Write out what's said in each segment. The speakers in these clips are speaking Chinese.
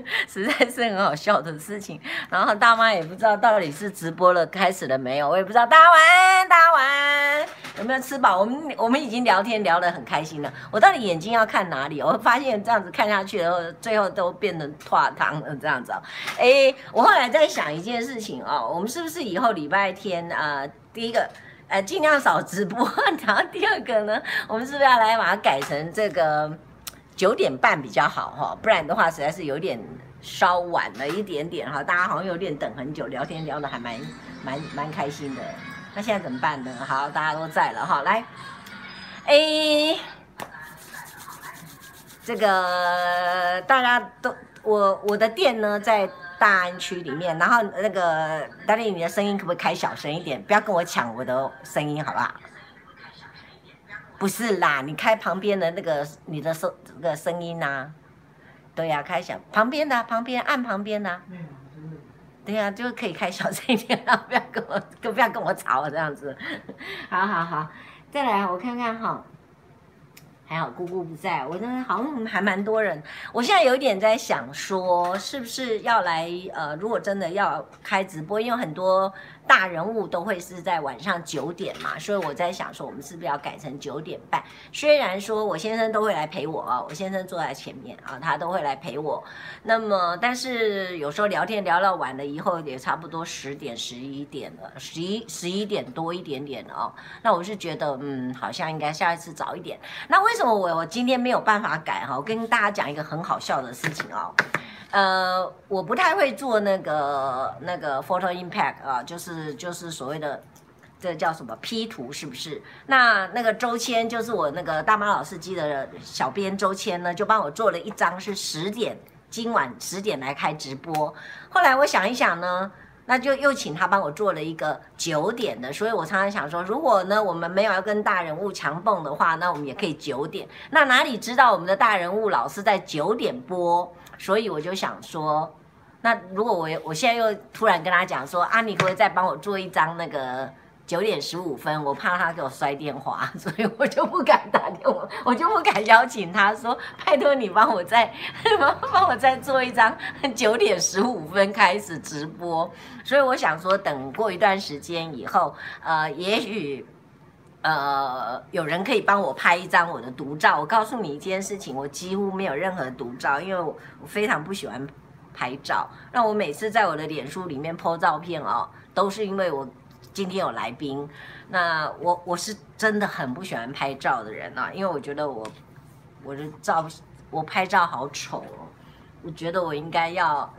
实在是很好笑的事情。然后大妈也不知道到底是直播了开始了没有，我也不知道。大家晚安，大家晚安，有没有吃饱？我们我们已经聊天聊得很开心了。我到底眼睛要看哪里？我发现这样子看下去，然后最后都变成化汤了这样子哦。哎，我后来在想一件事情哦，我们是不是以后礼拜天啊、第一个。呃，尽量少直播。然后第二个呢，我们是不是要来把它改成这个九点半比较好哈？不然的话，实在是有点稍晚了一点点哈。大家好像有点等很久，聊天聊得还蛮蛮蛮开心的。那现在怎么办呢？好，大家都在了哈，来，哎，这个大家都，我我的店呢在。大安区里面，然后那个大力，你的声音可不可以开小声一点？不要跟我抢我的声音，好不好？不是啦，你开旁边的那个你的声这个声音呐、对呀、开小旁边的旁边按旁边的、啊。对呀、啊，就可以开小声一点，然后不要跟我，不要跟我吵这样子。好好好，再来我看看哈。还好姑姑不在，我真的好像还蛮多人。我现在有点在想说，是不是要来呃，如果真的要开直播，因为很多。大人物都会是在晚上九点嘛，所以我在想说，我们是不是要改成九点半？虽然说我先生都会来陪我啊，我先生坐在前面啊，他都会来陪我。那么，但是有时候聊天聊到晚了以后，也差不多十点、十一点了，十一、十一点多一点点了哦。那我是觉得，嗯，好像应该下一次早一点。那为什么我我今天没有办法改哈？我跟大家讲一个很好笑的事情哦。呃，我不太会做那个那个 photo impact 啊，就是就是所谓的这叫什么 P 图是不是？那那个周谦就是我那个大妈老司机的小编周谦呢，就帮我做了一张是十点，今晚十点来开直播。后来我想一想呢，那就又请他帮我做了一个九点的，所以我常常想说，如果呢我们没有要跟大人物强蹦的话，那我们也可以九点。那哪里知道我们的大人物老是在九点播？所以我就想说，那如果我我现在又突然跟他讲说啊，你可不可以再帮我做一张那个九点十五分？我怕他给我摔电话，所以我就不敢打电话，我就不敢邀请他说，拜托你帮我再 帮帮我再做一张九点十五分开始直播。所以我想说，等过一段时间以后，呃，也许。呃，有人可以帮我拍一张我的独照。我告诉你一件事情，我几乎没有任何独照，因为我我非常不喜欢拍照。那我每次在我的脸书里面 po 照片哦，都是因为我今天有来宾。那我我是真的很不喜欢拍照的人啊，因为我觉得我我的照我拍照好丑哦，我觉得我应该要。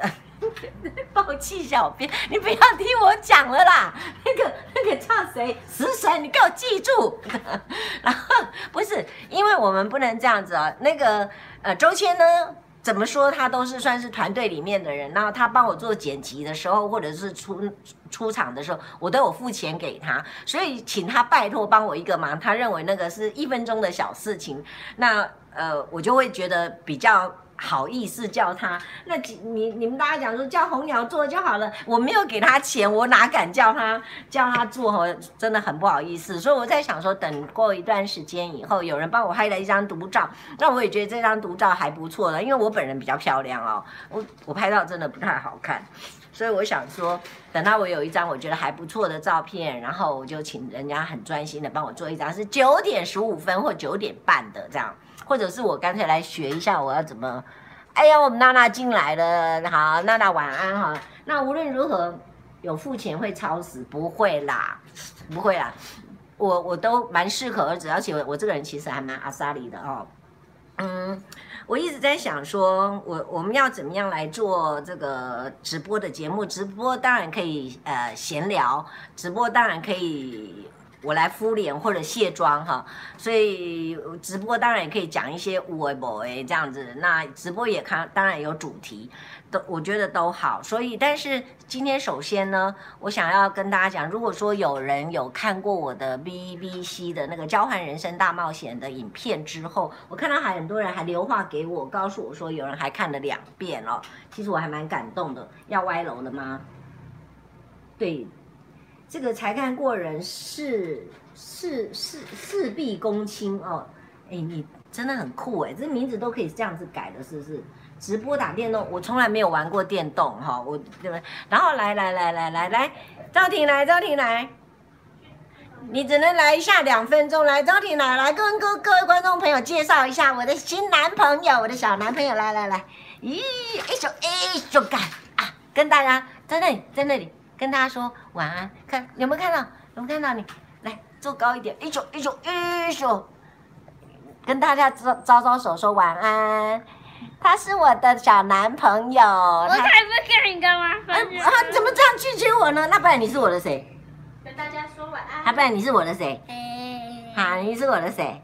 抱气，小编，你不要听我讲了啦。那个那个叫谁？食神，你给我记住。然后不是，因为我们不能这样子啊。那个呃，周谦呢，怎么说他都是算是团队里面的人。然后他帮我做剪辑的时候，或者是出出场的时候，我都有付钱给他。所以请他拜托帮我一个忙。他认为那个是一分钟的小事情，那呃，我就会觉得比较。好意思叫他，那你你们大家讲说叫红鸟做就好了，我没有给他钱，我哪敢叫他叫他做？真的很不好意思。所以我在想说，等过一段时间以后，有人帮我拍了一张独照，那我也觉得这张独照还不错了，因为我本人比较漂亮哦，我我拍照真的不太好看，所以我想说，等到我有一张我觉得还不错的照片，然后我就请人家很专心的帮我做一张，是九点十五分或九点半的这样。或者是我干脆来学一下我要怎么，哎呀，我们娜娜进来了，好，娜娜晚安哈。那无论如何，有付钱会超时？不会啦，不会啦，我我都蛮适可而止，而且我这个人其实还蛮阿莎里的哦。嗯，我一直在想说，我我们要怎么样来做这个直播的节目？直播当然可以呃闲聊，直播当然可以。我来敷脸或者卸妆哈，所以直播当然也可以讲一些有的没的这样子。那直播也看，当然有主题，都我觉得都好。所以，但是今天首先呢，我想要跟大家讲，如果说有人有看过我的 BBC 的那个交换人生大冒险的影片之后，我看到还很多人还留话给我，告诉我说有人还看了两遍哦。其实我还蛮感动的。要歪楼了吗？对。这个才看过人，事事事事必躬亲哦，哎，你真的很酷哎，这名字都可以这样子改的，是不是？直播打电动，我从来没有玩过电动哈，我对不对？然后来来来来来来，赵婷来，赵婷来，你只能来一下两分钟，来，赵婷来，来跟各各位观众朋友介绍一下我的新男朋友，我的小男朋友，来来来，咦，一手一手干啊，跟大家在那里在那里跟大家说晚安，看有没有看到？有没有看到你？来坐高一点，一手一手一手，跟大家招招招手说晚安。他是我的小男朋友，我才不跟你干嘛分啊，怎么这样拒绝我呢？那不然你是我的谁？跟大家说晚安。那不然你是我的谁？哎，好，你是我的谁？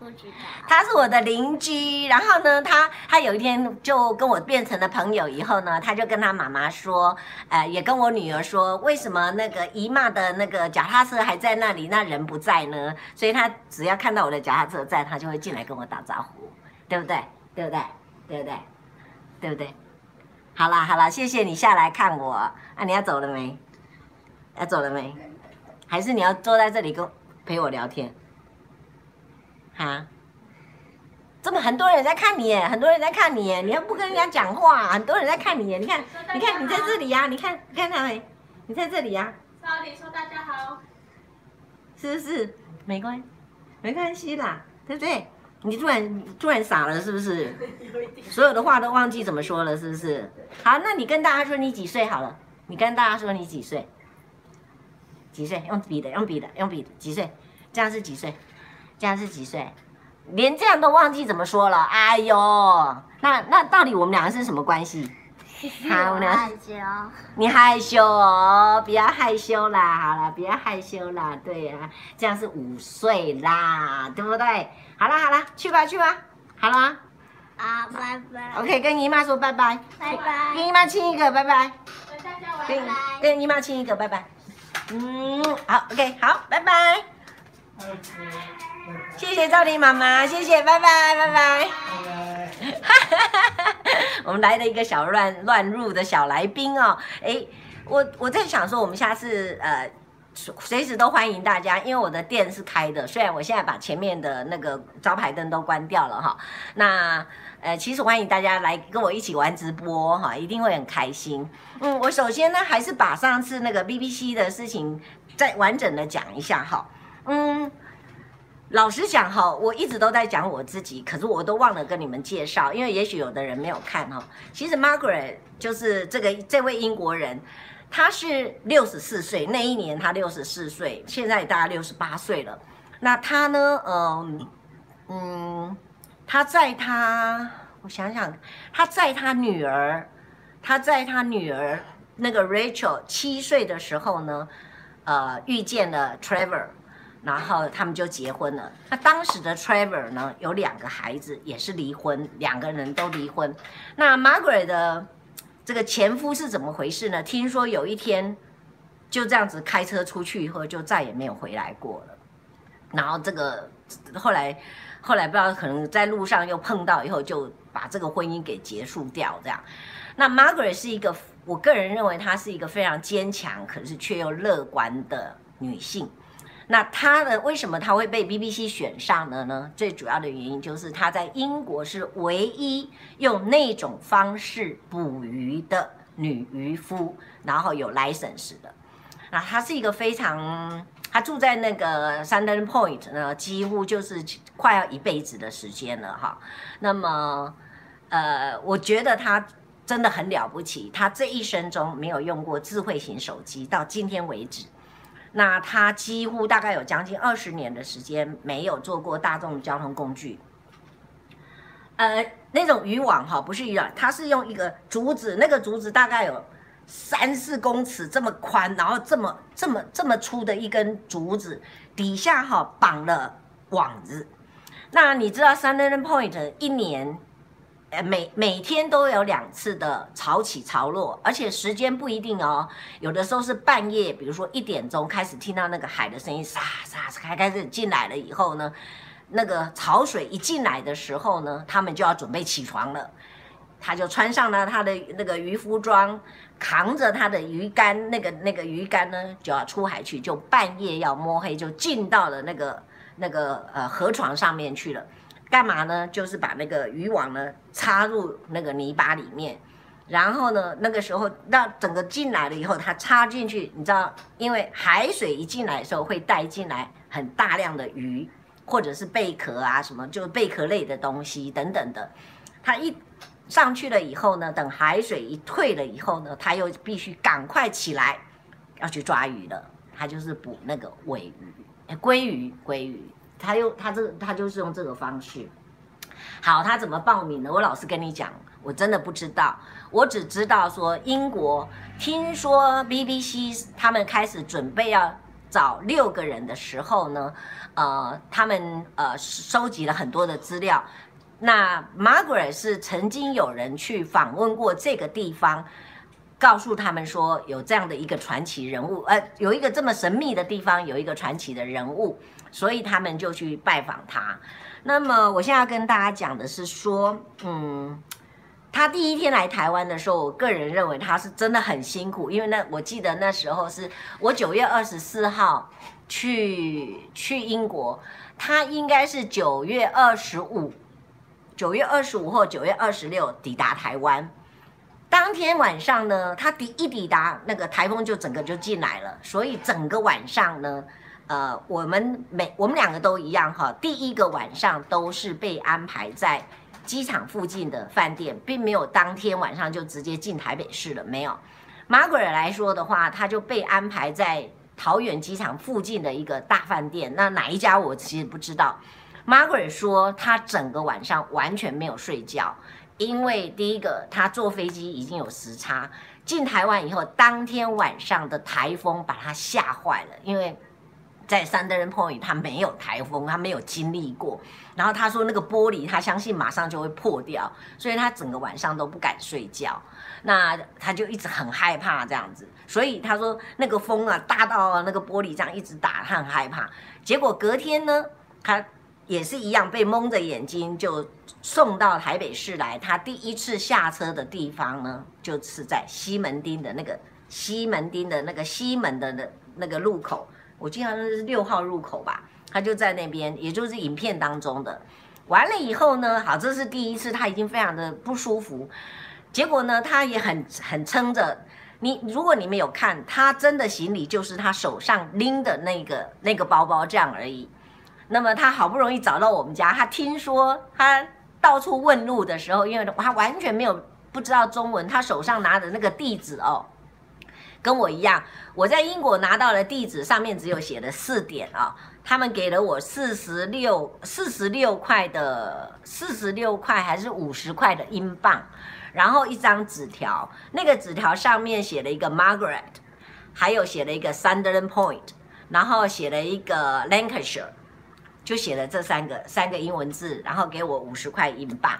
不知道。他是我的邻居，然后呢，他他有一天就跟我变成了朋友，以后呢，他就跟他妈妈说，呃，也跟我女儿说，为什么那个姨妈的那个脚踏车还在那里，那人不在呢？所以他只要看到我的脚踏车在，他就会进来跟我打招呼，对不对？对不对？对不对？对不对？好啦好啦，谢谢你下来看我。啊，你要走了没？要走了没？还是你要坐在这里跟陪我聊天？哈？这么很多人在看你耶，很多人在看你耶，你又不跟人家讲话，很多人在看你耶。你看，你看你在这里呀，你看，你看他没？你在这里呀。少林说大家好。是不是？没关系，没关系啦，对不对？你突然突然傻了是不是？所有的话都忘记怎么说了是不是？好，那你跟大家说你几岁好了？你跟大家说你几岁？几岁？用笔的，用笔的，用笔的，几岁？这样是几岁？这样是几岁？连这样都忘记怎么说了？哎呦，那那到底我们两个是什么关系？好，我们害羞。你害羞哦，不要害羞啦，好了，不要害羞啦，对呀、啊，这样是五岁啦，对不对？好了好了，去吧去吧，好了吗？啊，拜拜。OK，跟姨妈说拜拜。拜拜。跟姨妈亲一个，拜拜。跟跟姨妈亲一个，拜拜。嗯，好，OK，好，拜拜。谢谢赵丽妈妈，谢谢，拜拜拜拜。哈哈哈哈哈！我们来了一个小乱乱入的小来宾哦，哎，我我在想说，我们下次呃。随时都欢迎大家，因为我的店是开的，虽然我现在把前面的那个招牌灯都关掉了哈。那呃，其实欢迎大家来跟我一起玩直播哈，一定会很开心。嗯，我首先呢还是把上次那个 BBC 的事情再完整的讲一下哈。嗯，老实讲哈，我一直都在讲我自己，可是我都忘了跟你们介绍，因为也许有的人没有看哈。其实 Margaret 就是这个这位英国人。他是六十四岁，那一年他六十四岁，现在大概六十八岁了。那他呢？嗯嗯，他在他，我想想，他在他女儿，他在他女儿那个 Rachel 七岁的时候呢，呃，遇见了 Trevor，然后他们就结婚了。那当时的 Trevor 呢，有两个孩子，也是离婚，两个人都离婚。那 Margaret 的。这个前夫是怎么回事呢？听说有一天就这样子开车出去以后，就再也没有回来过了。然后这个后来后来不知道可能在路上又碰到以后，就把这个婚姻给结束掉。这样，那 Margaret 是一个，我个人认为她是一个非常坚强，可是却又乐观的女性。那她的为什么她会被 BBC 选上了呢？最主要的原因就是她在英国是唯一用那种方式捕鱼的女渔夫，然后有 license 的。那她是一个非常，她住在那个 s u n d e r Point 呢，几乎就是快要一辈子的时间了哈。那么，呃，我觉得她真的很了不起，她这一生中没有用过智慧型手机，到今天为止。那他几乎大概有将近二十年的时间没有坐过大众交通工具，呃，那种渔网哈，不是渔网，它是用一个竹子，那个竹子大概有三四公尺这么宽，然后这么这么这么粗的一根竹子，底下哈绑了网子。那你知道 s a n d e r n Point 一年？呃，每每天都有两次的潮起潮落，而且时间不一定哦。有的时候是半夜，比如说一点钟开始听到那个海的声音，沙沙开开始进来了以后呢，那个潮水一进来的时候呢，他们就要准备起床了。他就穿上了他的那个渔夫装，扛着他的鱼竿，那个那个鱼竿呢就要出海去，就半夜要摸黑就进到了那个那个呃河床上面去了。干嘛呢？就是把那个渔网呢插入那个泥巴里面，然后呢，那个时候那整个进来了以后，它插进去，你知道，因为海水一进来的时候会带进来很大量的鱼，或者是贝壳啊什么，就是贝壳类的东西等等的。它一上去了以后呢，等海水一退了以后呢，它又必须赶快起来要去抓鱼了。它就是捕那个尾鱼、鲑鱼、鲑鱼。他又他这他就是用这个方式，好，他怎么报名呢？我老实跟你讲，我真的不知道，我只知道说英国听说 BBC 他们开始准备要找六个人的时候呢，呃，他们呃收集了很多的资料。那 Margaret 是曾经有人去访问过这个地方，告诉他们说有这样的一个传奇人物，呃，有一个这么神秘的地方，有一个传奇的人物。所以他们就去拜访他。那么我现在要跟大家讲的是说，嗯，他第一天来台湾的时候，我个人认为他是真的很辛苦，因为那我记得那时候是我九月二十四号去去英国，他应该是九月二十五，九月二十五或九月二十六抵达台湾。当天晚上呢，他抵一抵达，那个台风就整个就进来了，所以整个晚上呢。呃，我们每我们两个都一样哈，第一个晚上都是被安排在机场附近的饭店，并没有当天晚上就直接进台北市了。没有，Margaret 来说的话，他就被安排在桃园机场附近的一个大饭店。那哪一家我其实不知道。Margaret 说，他整个晚上完全没有睡觉，因为第一个他坐飞机已经有时差，进台湾以后，当天晚上的台风把他吓坏了，因为。在 Sunderland Point，他没有台风，他没有经历过。然后他说那个玻璃，他相信马上就会破掉，所以他整个晚上都不敢睡觉。那他就一直很害怕这样子。所以他说那个风啊大到那个玻璃这样一直打，他很害怕。结果隔天呢，他也是一样被蒙着眼睛就送到台北市来。他第一次下车的地方呢，就是在西门町的那个西门町的那个西门的那那个路口。我记得是六号入口吧，他就在那边，也就是影片当中的。完了以后呢，好，这是第一次，他已经非常的不舒服。结果呢，他也很很撑着。你如果你没有看，他真的行李就是他手上拎的那个那个包包这样而已。那么他好不容易找到我们家，他听说他到处问路的时候，因为他完全没有不知道中文，他手上拿的那个地址哦。跟我一样，我在英国拿到的地址上面只有写了四点啊，他们给了我四十六四十六块的四十六块还是五十块的英镑，然后一张纸条，那个纸条上面写了一个 Margaret，还有写了一个 Sunderland Point，然后写了一个 Lancashire，就写了这三个三个英文字，然后给我五十块英镑。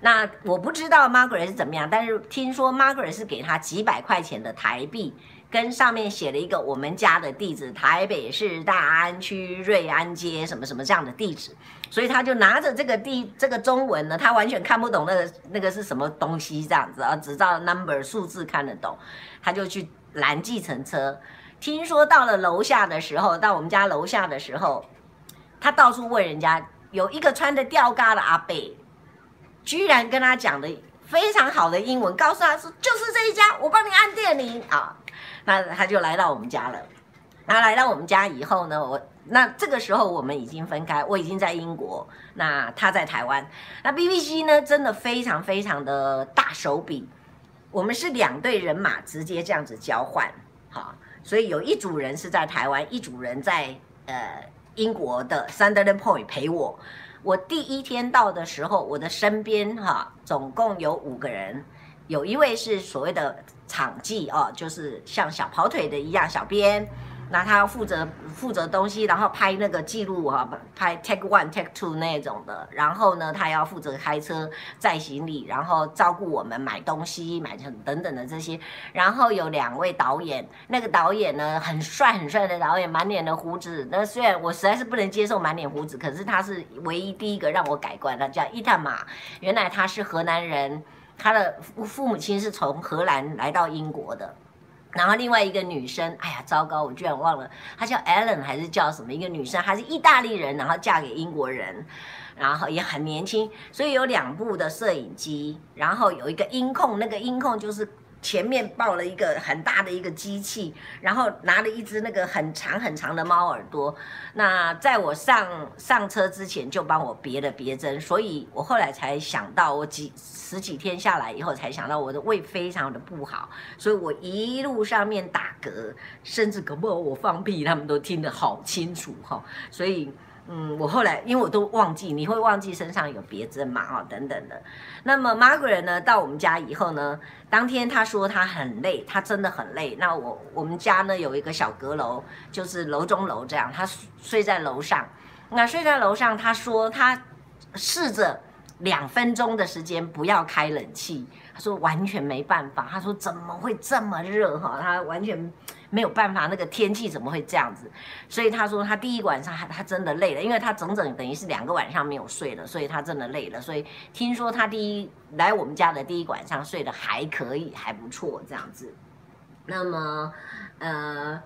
那我不知道 Margaret 是怎么样，但是听说 Margaret 是给他几百块钱的台币，跟上面写了一个我们家的地址，台北市大安区瑞安街什么什么这样的地址，所以他就拿着这个地这个中文呢，他完全看不懂那个那个是什么东西这样子啊，只知道 number 数字看得懂，他就去拦计程车。听说到了楼下的时候，到我们家楼下的时候，他到处问人家，有一个穿着吊嘎的阿伯。居然跟他讲的非常好的英文，告诉他说就是这一家，我帮你按电铃啊。那他就来到我们家了。那来到我们家以后呢，我那这个时候我们已经分开，我已经在英国，那他在台湾。那 BBC 呢，真的非常非常的大手笔，我们是两队人马直接这样子交换，好，所以有一组人是在台湾，一组人在呃英国的 Sunderland Point 陪我。我第一天到的时候，我的身边哈，总共有五个人，有一位是所谓的场记哦，就是像小跑腿的一样，小编。那他要负责负责东西，然后拍那个记录啊，拍 take one take two 那种的。然后呢，他要负责开车载行李，然后照顾我们买东西、买成等等的这些。然后有两位导演，那个导演呢很帅很帅的导演，满脸的胡子。那虽然我实在是不能接受满脸胡子，可是他是唯一第一个让我改观的，叫伊塔玛。原来他是河南人，他的父母亲是从荷兰来到英国的。然后另外一个女生，哎呀，糟糕，我居然忘了，她叫 Ellen 还是叫什么？一个女生，她是意大利人，然后嫁给英国人。然后也很年轻，所以有两部的摄影机，然后有一个音控，那个音控就是。前面抱了一个很大的一个机器，然后拿了一只那个很长很长的猫耳朵。那在我上上车之前就帮我别了别针，所以我后来才想到，我几十几天下来以后才想到我的胃非常的不好，所以我一路上面打嗝，甚至可不我放屁，他们都听得好清楚哈。所以。嗯，我后来因为我都忘记，你会忘记身上有别针嘛？哦，等等的。那么 Margaret 呢，到我们家以后呢，当天她说她很累，她真的很累。那我我们家呢有一个小阁楼，就是楼中楼这样，她睡在楼上。那睡在楼上，她说她试着两分钟的时间不要开冷气，她说完全没办法。她说怎么会这么热哈？她完全。没有办法，那个天气怎么会这样子？所以他说他第一晚上他他真的累了，因为他整整等于是两个晚上没有睡了，所以他真的累了。所以听说他第一来我们家的第一晚上睡得还可以，还不错这样子。那么呃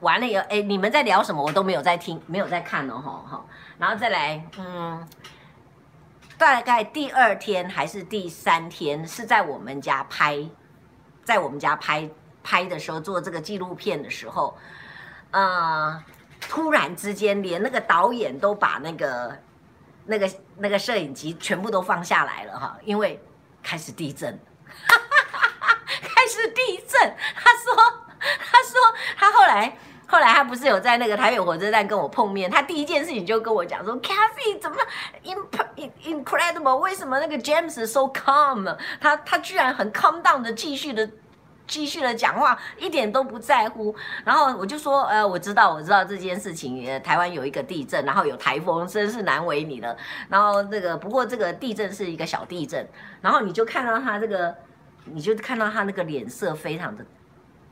完了以后，哎，你们在聊什么？我都没有在听，没有在看哦，哈哈。然后再来，嗯，大概第二天还是第三天是在我们家拍，在我们家拍。拍的时候做这个纪录片的时候，呃，突然之间连那个导演都把那个那个那个摄影机全部都放下来了哈，因为开始地震，开始地震。他说，他说他后来后来他不是有在那个台北火车站跟我碰面，他第一件事情就跟我讲说，Kathy 怎么 incredible？为什么那个 James so calm？他他居然很 calm down 的继续的。继续的讲话，一点都不在乎。然后我就说，呃，我知道，我知道这件事情。台湾有一个地震，然后有台风，真是难为你了。然后这个，不过这个地震是一个小地震。然后你就看到他这个，你就看到他那个脸色非常的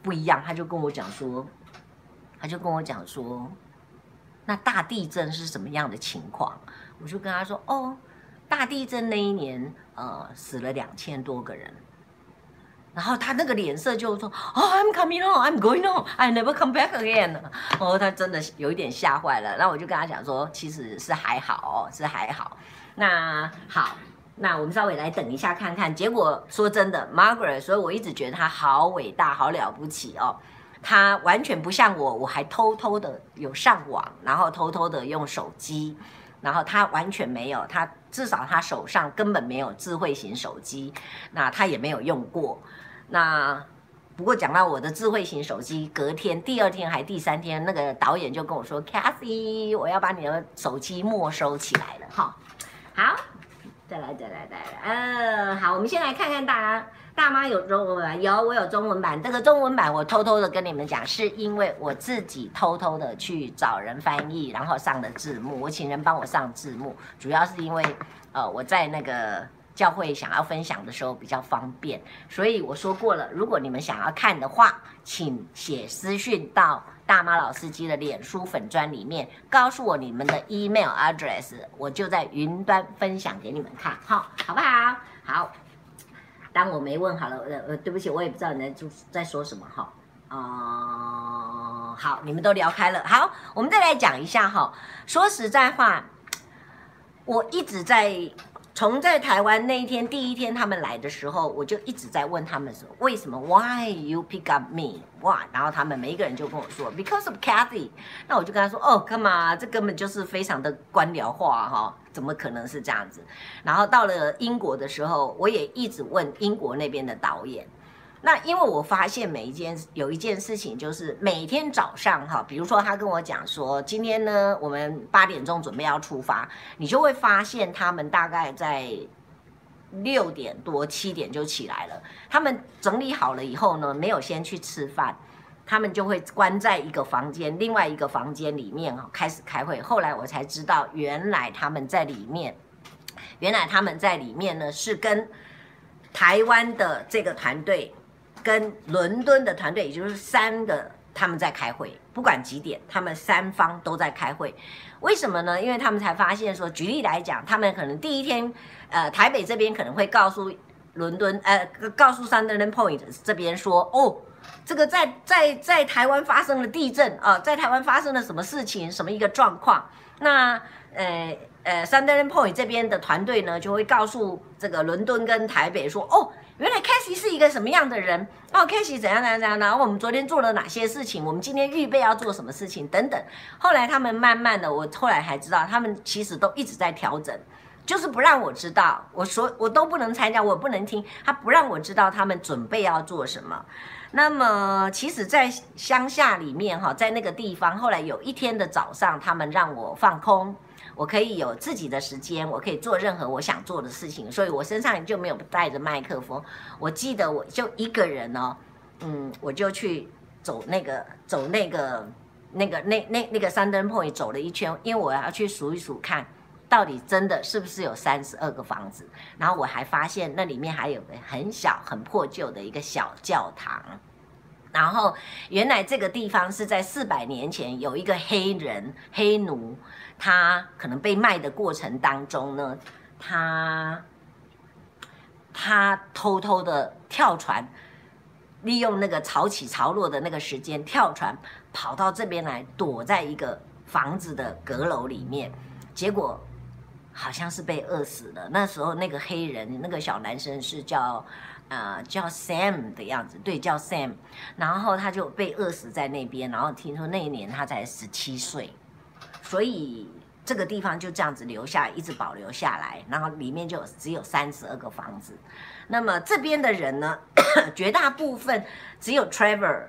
不一样。他就跟我讲说，他就跟我讲说，那大地震是什么样的情况？我就跟他说，哦，大地震那一年，呃，死了两千多个人。然后他那个脸色就说：“哦，I'm coming home, I'm going home, I never come back again。”哦，他真的有一点吓坏了。那我就跟他讲说：“其实是还好哦，是还好。”那好，那我们稍微来等一下看看。结果说真的，Margaret，所以我一直觉得他好伟大，好了不起哦。他完全不像我，我还偷偷的有上网，然后偷偷的用手机，然后他完全没有。他至少他手上根本没有智慧型手机，那他也没有用过。那不过讲到我的智慧型手机，隔天、第二天还第三天，那个导演就跟我说：“Cathy，我要把你的手机没收起来了。”哈，好，再来，再来，再来，呃，好，我们先来看看大家，大妈有中文版，有，我有中文版。这个中文版我偷偷的跟你们讲，是因为我自己偷偷的去找人翻译，然后上的字幕，我请人帮我上字幕，主要是因为呃我在那个。教会想要分享的时候比较方便，所以我说过了，如果你们想要看的话，请写私讯到大妈老司机的脸书粉砖里面，告诉我你们的 email address，我就在云端分享给你们看，好，好不好？好，当我没问好了，呃呃，对不起，我也不知道你在在说什么哈，啊、呃，好，你们都聊开了，好，我们再来讲一下哈，说实在话，我一直在。从在台湾那一天第一天他们来的时候，我就一直在问他们说，为什么？Why you pick up me？哇，然后他们每一个人就跟我说，Because of Kathy。那我就跟他说，哦，干嘛？这根本就是非常的官僚化哈，怎么可能是这样子？然后到了英国的时候，我也一直问英国那边的导演。那因为我发现每一件有一件事情，就是每天早上哈，比如说他跟我讲说，今天呢我们八点钟准备要出发，你就会发现他们大概在六点多七点就起来了。他们整理好了以后呢，没有先去吃饭，他们就会关在一个房间，另外一个房间里面哈开始开会。后来我才知道，原来他们在里面，原来他们在里面呢是跟台湾的这个团队。跟伦敦的团队，也就是三个，他们在开会，不管几点，他们三方都在开会。为什么呢？因为他们才发现说，举例来讲，他们可能第一天，呃，台北这边可能会告诉伦敦，呃，告诉 sandman Point 这边说，哦，这个在在在台湾发生了地震啊，在台湾发生了什么事情，什么一个状况？那呃，呃 s u n d e r l a n Point 这边的团队呢，就会告诉这个伦敦跟台北说，哦，原来 Cassie 是一个什么样的人，哦，Cassie 怎样怎样怎样，然后我们昨天做了哪些事情，我们今天预备要做什么事情等等。后来他们慢慢的，我后来才知道，他们其实都一直在调整。就是不让我知道，我说我都不能参加，我不能听，他不让我知道他们准备要做什么。那么，其实，在乡下里面哈，在那个地方，后来有一天的早上，他们让我放空，我可以有自己的时间，我可以做任何我想做的事情，所以我身上就没有带着麦克风。我记得我就一个人哦，嗯，我就去走那个走那个那个那那那个 Sunderland Point 走了一圈，因为我要去数一数看。到底真的是不是有三十二个房子？然后我还发现那里面还有个很小、很破旧的一个小教堂。然后原来这个地方是在四百年前有一个黑人黑奴，他可能被卖的过程当中呢，他他偷偷的跳船，利用那个潮起潮落的那个时间跳船跑到这边来，躲在一个房子的阁楼里面，结果。好像是被饿死了。那时候那个黑人，那个小男生是叫，呃，叫 Sam 的样子，对，叫 Sam。然后他就被饿死在那边。然后听说那一年他才十七岁，所以这个地方就这样子留下，一直保留下来。然后里面就只有三十二个房子。那么这边的人呢，绝大部分只有 Trevor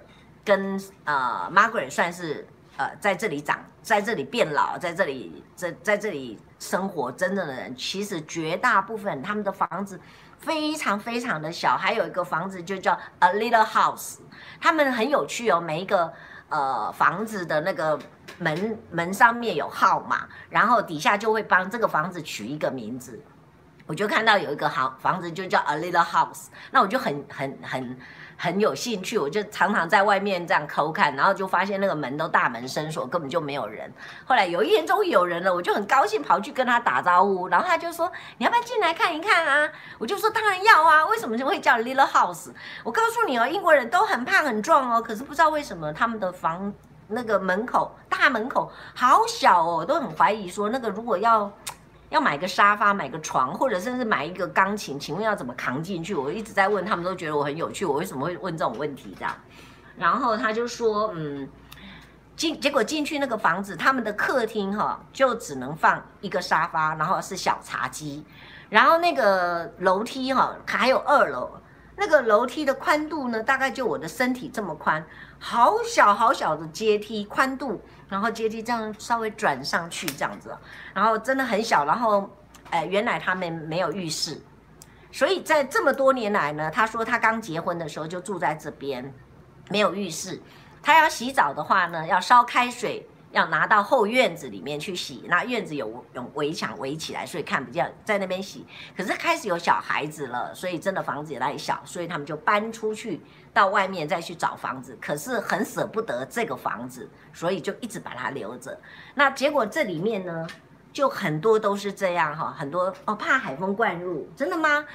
跟呃 Margaret 算是呃在这里长，在这里变老，在这里在在这里。生活真正的人，其实绝大部分他们的房子非常非常的小，还有一个房子就叫 A Little House，他们很有趣哦，每一个呃房子的那个门门上面有号码，然后底下就会帮这个房子取一个名字，我就看到有一个好房子就叫 A Little House，那我就很很很。很有兴趣，我就常常在外面这样抠看，然后就发现那个门都大门深锁，根本就没有人。后来有一天终于有人了，我就很高兴跑去跟他打招呼，然后他就说：“你要不要进来看一看啊？”我就说：“当然要啊，为什么就会叫 Little House？” 我告诉你哦，英国人都很胖很壮哦，可是不知道为什么他们的房那个门口大门口好小哦，都很怀疑说那个如果要。要买个沙发，买个床，或者甚至买一个钢琴，请问要怎么扛进去？我一直在问，他们都觉得我很有趣，我为什么会问这种问题这样？然后他就说，嗯，进结果进去那个房子，他们的客厅哈就只能放一个沙发，然后是小茶几，然后那个楼梯哈还有二楼，那个楼梯的宽度呢，大概就我的身体这么宽，好小好小的阶梯宽度。然后阶梯这样稍微转上去，这样子，然后真的很小。然后，哎，原来他们没有浴室，所以在这么多年来呢，他说他刚结婚的时候就住在这边，没有浴室。他要洗澡的话呢，要烧开水。要拿到后院子里面去洗，那院子有有围墙围起来，所以看不见，在那边洗。可是开始有小孩子了，所以真的房子也太小，所以他们就搬出去到外面再去找房子。可是很舍不得这个房子，所以就一直把它留着。那结果这里面呢，就很多都是这样哈，很多哦，怕海风灌入，真的吗？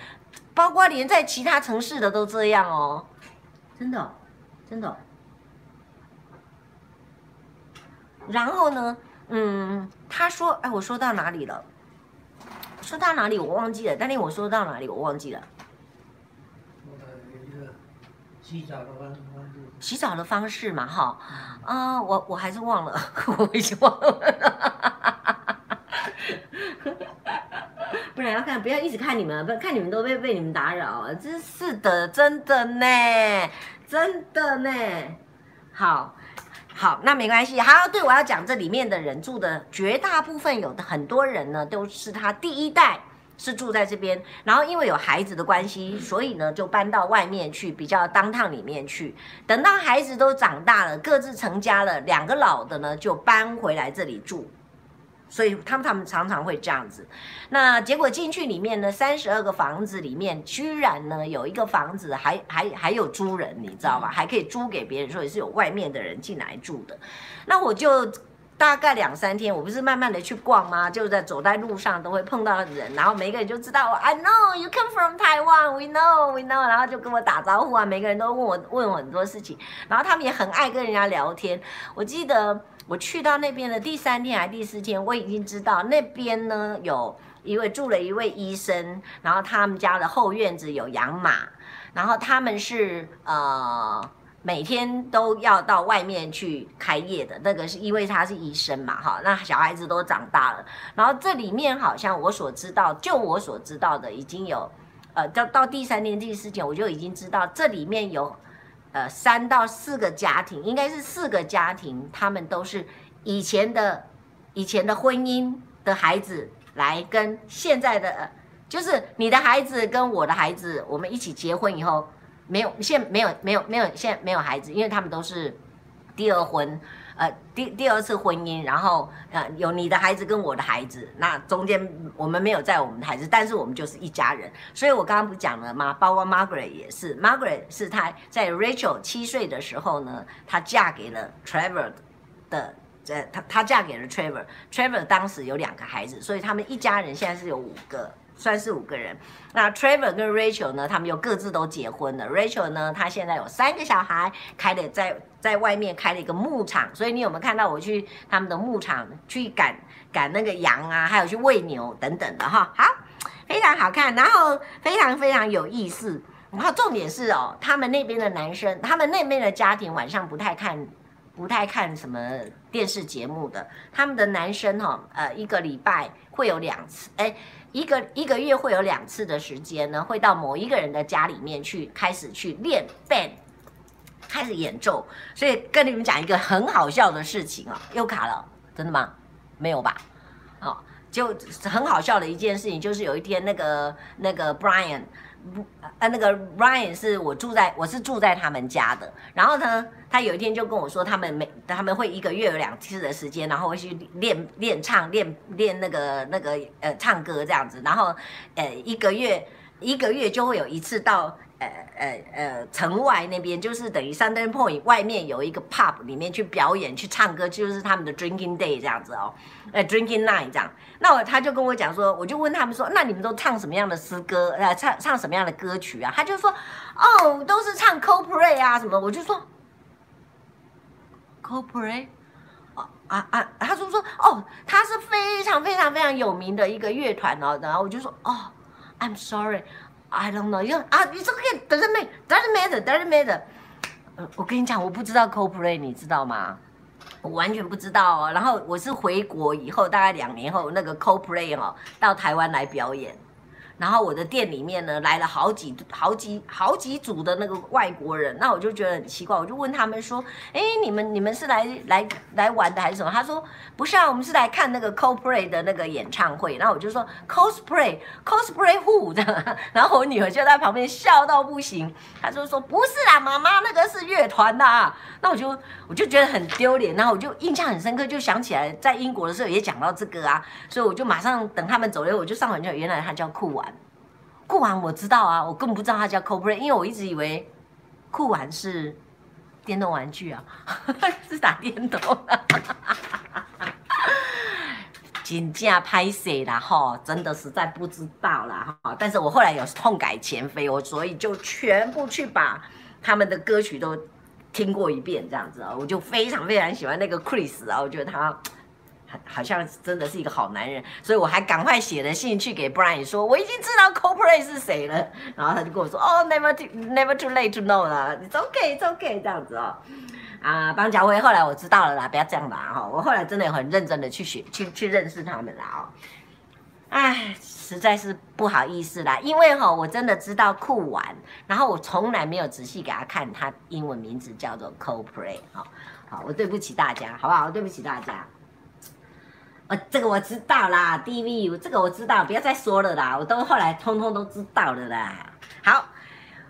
包括连在其他城市的都这样哦，真的，真的。然后呢，嗯，他说，哎，我说到哪里了？说到哪里我忘记了。但是我说到哪里我忘记了。洗澡的方式。洗澡的方式嘛，哈，啊，我我还是忘了，我已经忘了。不然要看，不要一直看你们，不看你们都被被你们打扰。真是的，真的呢，真的呢。好。好，那没关系。好，对，我要讲这里面的人住的绝大部分，有的很多人呢，都是他第一代是住在这边，然后因为有孩子的关系，所以呢就搬到外面去，比较当趟里面去。等到孩子都长大了，各自成家了，两个老的呢就搬回来这里住。所以他们他们常常会这样子，那结果进去里面呢，三十二个房子里面，居然呢有一个房子还还还有租人，你知道吗？还可以租给别人，所以是有外面的人进来住的。那我就大概两三天，我不是慢慢的去逛吗？就在走在路上都会碰到人，然后每个人就知道我，I know you come from Taiwan, we know, we know，然后就跟我打招呼啊，每个人都问我问我很多事情，然后他们也很爱跟人家聊天。我记得。我去到那边的第三天还是第四天，我已经知道那边呢有一位住了一位医生，然后他们家的后院子有养马，然后他们是呃每天都要到外面去开业的，那个是因为他是医生嘛，哈，那小孩子都长大了，然后这里面好像我所知道，就我所知道的已经有，呃，到到第三天第四天我就已经知道这里面有。呃，三到四个家庭，应该是四个家庭，他们都是以前的、以前的婚姻的孩子来跟现在的，就是你的孩子跟我的孩子，我们一起结婚以后，没有，现没有没有没有现在没有孩子，因为他们都是第二婚。呃，第第二次婚姻，然后呃，有你的孩子跟我的孩子，那中间我们没有在我们的孩子，但是我们就是一家人。所以我刚刚不讲了吗？包括 Margaret 也是，Margaret 是她在 Rachel 七岁的时候呢，她嫁给了 Trevor 的，呃，她她嫁给了 Trevor，Trevor 当时有两个孩子，所以他们一家人现在是有五个。算是五个人，那 Trevor 跟 Rachel 呢，他们又各自都结婚了。Rachel 呢，她现在有三个小孩，开的在在外面开了一个牧场，所以你有没有看到我去他们的牧场去赶赶那个羊啊，还有去喂牛等等的哈？好，非常好看，然后非常非常有意思。然后重点是哦，他们那边的男生，他们那边的家庭晚上不太看，不太看什么电视节目的。他们的男生哈，呃，一个礼拜会有两次，哎。一个一个月会有两次的时间呢，会到某一个人的家里面去开始去练 band，开始演奏。所以跟你们讲一个很好笑的事情啊，又卡了，真的吗？没有吧？哦，就很好笑的一件事情，就是有一天那个那个 Brian。呃，那个 Ryan 是我住在，我是住在他们家的。然后呢，他有一天就跟我说，他们每他们会一个月有两次的时间，然后会去练练唱，练练那个那个呃唱歌这样子。然后呃一个月一个月就会有一次到。呃呃，城外那边就是等于 Sunday Point 外面有一个 pub 里面去表演去唱歌，就是他们的 Drinking Day 这样子哦，呃 Drinking Night 这样。那我他就跟我讲说，我就问他们说，那你们都唱什么样的诗歌？呃，唱唱什么样的歌曲啊？他就说，哦，都是唱 Coldplay 啊什么。我就说，Coldplay，啊啊啊，他就说，哦，他是非常非常非常有名的一个乐团哦。然后我就说，哦，I'm sorry。I don't know，因为啊，你这个 doesn't matter，doesn't matter，doesn't matter。呃，我跟你讲，我不知道 co-play，你知道吗？我完全不知道哦。然后我是回国以后，大概两年后，那个 co-play 哦，到台湾来表演。然后我的店里面呢，来了好几好几好几组的那个外国人，那我就觉得很奇怪，我就问他们说：“哎，你们你们是来来来玩的还是什么？”他说：“不是啊，我们是来看那个 cosplay 的那个演唱会。”然后我就说：“Cosplay Cosplay who？” 的，然后我女儿就在旁边笑到不行，她就说：“不是啦，妈妈，那个是乐团的啊。”那我就我就觉得很丢脸，然后我就印象很深刻，就想起来在英国的时候也讲到这个啊，所以我就马上等他们走了，我就上网就原来他叫酷玩。酷玩我知道啊，我根本不知道它叫 Coldplay，因为我一直以为酷玩是电动玩具啊，是打电动的。真正拍摄啦哈，真的实在不知道啦哈。但是我后来有痛改前非，我所以就全部去把他们的歌曲都听过一遍，这样子啊，我就非常非常喜欢那个 Chris 啊，我觉得他。好像真的是一个好男人，所以我还赶快写了信去给 Brian 说，我已经知道 Coldplay 是谁了。然后他就跟我说，哦，never too never too late to know 了，it's okay it's okay 这样子哦。啊，邦贾辉，后来我知道了啦，不要这样啦哈。我后来真的很认真的去学去去认识他们啦哦。哎，实在是不好意思啦，因为哈我真的知道酷玩，然后我从来没有仔细给他看，他英文名字叫做 Coldplay。好，好，我对不起大家，好不好？对不起大家。啊，这个我知道啦，DV，这个我知道，不要再说了啦，我都后来通通都知道了啦。好，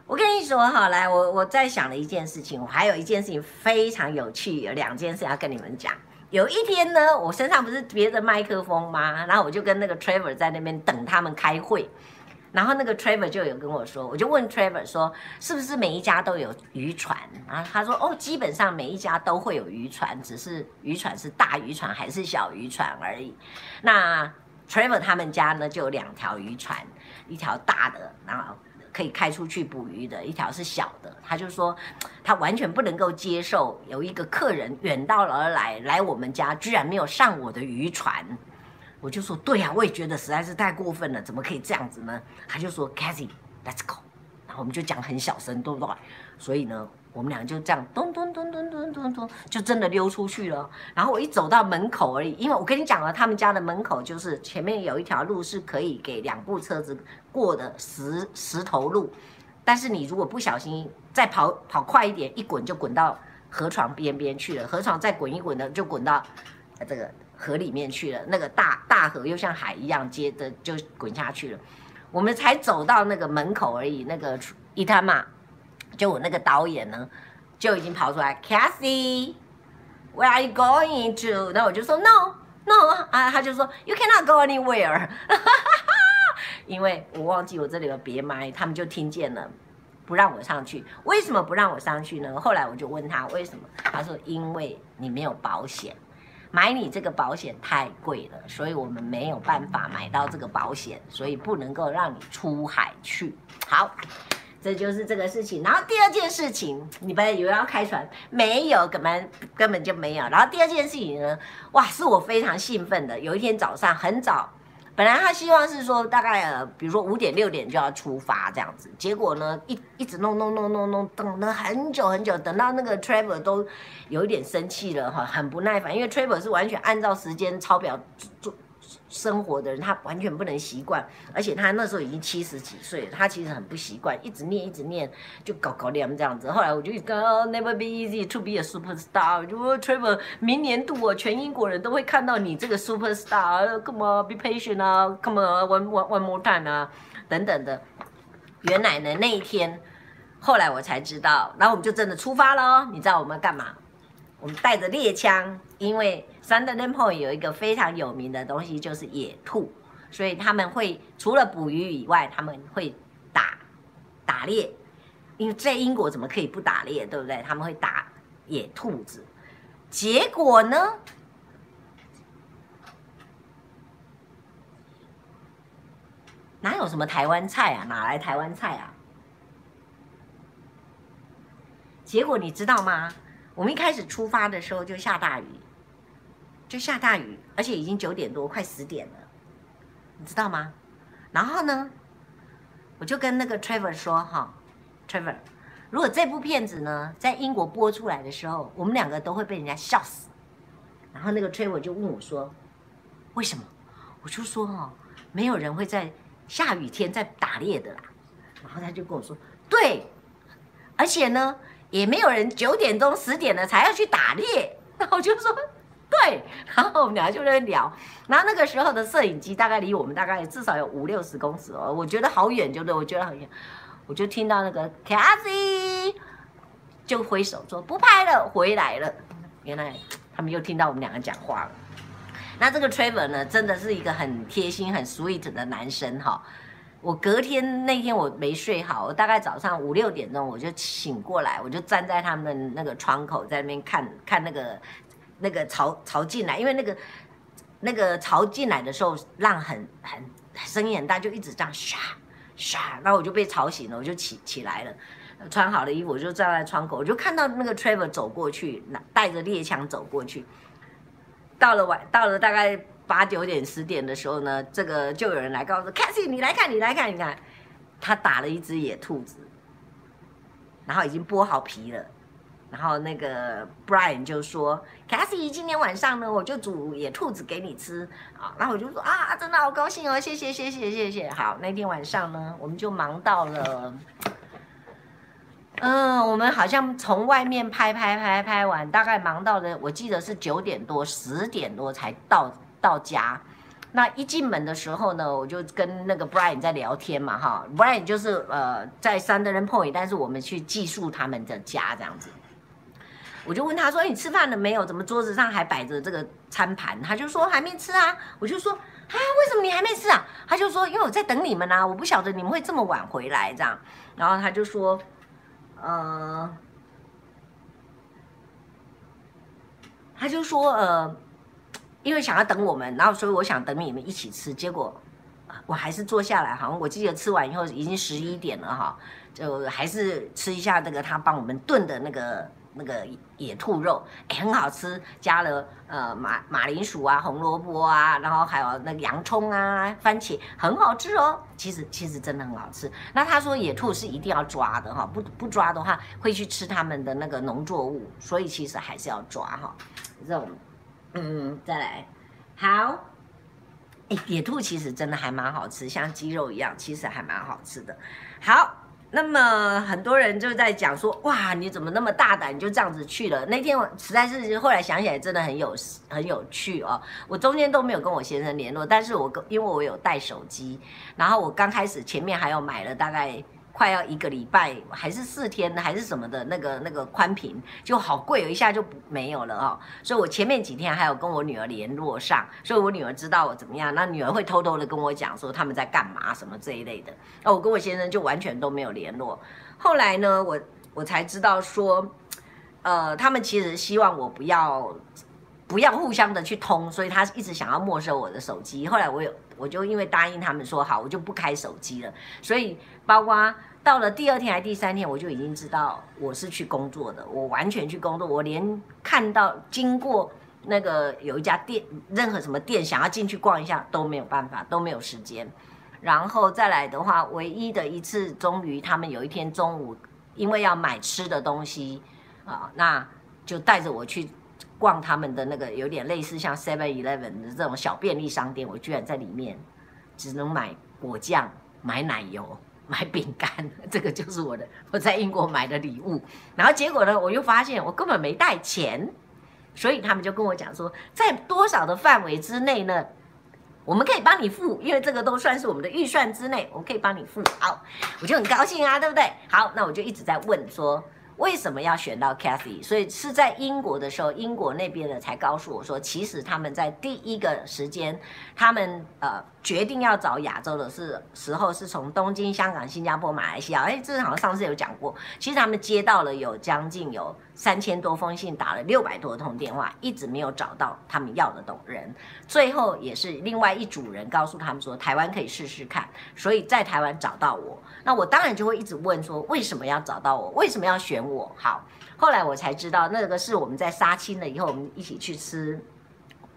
我跟你说哈，来，我我在想了一件事情，我还有一件事情非常有趣，有两件事要跟你们讲。有一天呢，我身上不是别着麦克风吗？然后我就跟那个 Trevor 在那边等他们开会。然后那个 Trevor 就有跟我说，我就问 Trevor 说，是不是每一家都有渔船啊？他说，哦，基本上每一家都会有渔船，只是渔船是大渔船还是小渔船而已。那 Trevor 他们家呢就有两条渔船，一条大的，然后可以开出去捕鱼的，一条是小的。他就说他完全不能够接受有一个客人远道而来来我们家，居然没有上我的渔船。我就说对呀、我也觉得实在是太过分了，怎么可以这样子呢？他就说 Cathy，let's go。然后我们就讲很小声，对不对？所以呢。我们俩就这样咚咚咚咚咚咚咚，就真的溜出去了。然后我一走到门口而已，因为我跟你讲了，他们家的门口就是前面有一条路是可以给两部车子过的石石头路，但是你如果不小心再跑跑快一点，一滚就滚到河床边边去了。河床再滚一滚呢就滚到这个河里面去了。那个大大河又像海一样，接着就滚下去了。我们才走到那个门口而已，那个伊他妈。就我那个导演呢，就已经跑出来，Cathy，Where are you going to？那我就说 No，No 啊，他就说 You cannot go anywhere，因为我忘记我这里有别麦，他们就听见了，不让我上去。为什么不让我上去呢？后来我就问他为什么，他说因为你没有保险，买你这个保险太贵了，所以我们没有办法买到这个保险，所以不能够让你出海去。好。这就是这个事情，然后第二件事情，你本来以为要开船，没有，根本根本就没有。然后第二件事情呢，哇，是我非常兴奋的。有一天早上很早，本来他希望是说大概呃，比如说五点六点就要出发这样子，结果呢，一一直弄弄弄弄弄，等了很久很久，等到那个 travel 都有一点生气了哈，很不耐烦，因为 travel 是完全按照时间抄表做。生活的人，他完全不能习惯，而且他那时候已经七十几岁了，他其实很不习惯，一直念一直念，就搞搞念这样子。后来我就讲、oh,，Never be easy to be a superstar。就说 Trevor，明年度我全英国人都会看到你这个 superstar。Come on，be patient 啊，Come on，one one one more time 啊，等等的。原来呢，那一天，后来我才知道，然后我们就真的出发了。你知道我们要干嘛？我们带着猎枪，因为 Sunderland Point 有一个非常有名的东西，就是野兔，所以他们会除了捕鱼以外，他们会打打猎。因为在英国怎么可以不打猎，对不对？他们会打野兔子。结果呢？哪有什么台湾菜啊？哪来台湾菜啊？结果你知道吗？我们一开始出发的时候就下大雨，就下大雨，而且已经九点多，快十点了，你知道吗？然后呢，我就跟那个 Trevor 说：“哈，Trevor，如果这部片子呢在英国播出来的时候，我们两个都会被人家笑死。”然后那个 Trevor 就问我说：“为什么？”我就说：“哈，没有人会在下雨天在打猎的啦。”然后他就跟我说：“对，而且呢。”也没有人九点钟十点了才要去打猎，然后我就说 对，然后我们俩就在聊，然后那个时候的摄影机大概离我们大概至少有五六十公尺哦，我觉得好远，就对，我觉得很远，我就听到那个 Cathy 就挥手说不拍了，回来了，原来他们又听到我们两个讲话了。那这个 Trevor 呢，真的是一个很贴心、很 sweet 的男生哈。我隔天那天我没睡好，我大概早上五六点钟我就醒过来，我就站在他们那个窗口，在那边看看那个那个潮潮进来，因为那个那个潮进来的时候浪很很声音很大，就一直这样唰唰，然后我就被吵醒了，我就起起来了，穿好了衣服我就站在窗口，我就看到那个 Trevor 走过去，拿带着猎枪走过去，到了晚到了大概。八九点十点的时候呢，这个就有人来告诉 Cathy，你来看，你来看，你看，他打了一只野兔子，然后已经剥好皮了，然后那个 Brian 就说，Cassie，今天晚上呢，我就煮野兔子给你吃啊，然后我就说啊，真的好高兴哦，谢谢谢谢谢谢。好，那天晚上呢，我们就忙到了，嗯，我们好像从外面拍拍拍拍完，大概忙到了，我记得是九点多十点多才到。到家，那一进门的时候呢，我就跟那个 Brian 在聊天嘛，哈，Brian 就是呃在 Sunderland Point，但是我们去寄宿他们的家这样子，我就问他说：“你吃饭了没有？怎么桌子上还摆着这个餐盘？”他就说：“还没吃啊。”我就说：“啊，为什么你还没吃啊？”他就说：“因为我在等你们啊，我不晓得你们会这么晚回来这样。”然后他就说：“呃，他就说呃。”因为想要等我们，然后所以我想等你们一起吃，结果我还是坐下来，好像我记得吃完以后已经十一点了哈，就还是吃一下那个他帮我们炖的那个那个野兔肉，哎，很好吃，加了呃马马铃薯啊、红萝卜啊，然后还有那个洋葱啊、番茄，很好吃哦。其实其实真的很好吃。那他说野兔是一定要抓的哈，不不抓的话会去吃他们的那个农作物，所以其实还是要抓哈。这种，嗯，再来，好。哎，野兔其实真的还蛮好吃，像鸡肉一样，其实还蛮好吃的。好，那么很多人就在讲说，哇，你怎么那么大胆，就这样子去了？那天我实在是后来想起来，真的很有很有趣哦。我中间都没有跟我先生联络，但是我跟因为我有带手机，然后我刚开始前面还有买了大概。快要一个礼拜，还是四天，还是什么的那个那个宽频就好贵，有一下就没有了哦。所以我前面几天还有跟我女儿联络上，所以我女儿知道我怎么样，那女儿会偷偷的跟我讲说他们在干嘛什么这一类的。那我跟我先生就完全都没有联络。后来呢，我我才知道说，呃，他们其实希望我不要不要互相的去通，所以他一直想要没收我的手机。后来我有。我就因为答应他们说好，我就不开手机了。所以包括到了第二天还第三天，我就已经知道我是去工作的，我完全去工作，我连看到经过那个有一家店，任何什么店想要进去逛一下都没有办法，都没有时间。然后再来的话，唯一的一次，终于他们有一天中午，因为要买吃的东西啊，那就带着我去。逛他们的那个有点类似像 Seven Eleven 的这种小便利商店，我居然在里面只能买果酱、买奶油、买饼干，这个就是我的我在英国买的礼物。然后结果呢，我又发现我根本没带钱，所以他们就跟我讲说，在多少的范围之内呢，我们可以帮你付，因为这个都算是我们的预算之内，我们可以帮你付。好，我就很高兴啊，对不对？好，那我就一直在问说。为什么要选到 Cathy？所以是在英国的时候，英国那边的才告诉我说，其实他们在第一个时间，他们呃决定要找亚洲的是时候，是从东京、香港、新加坡、马来西亚。哎，这好像上次有讲过。其实他们接到了有将近有三千多封信，打了六百多通电话，一直没有找到他们要的懂人。最后也是另外一组人告诉他们说，台湾可以试试看。所以在台湾找到我，那我当然就会一直问说，为什么要找到我？为什么要选我？好，后来我才知道，那个是我们在杀青了以后，我们一起去吃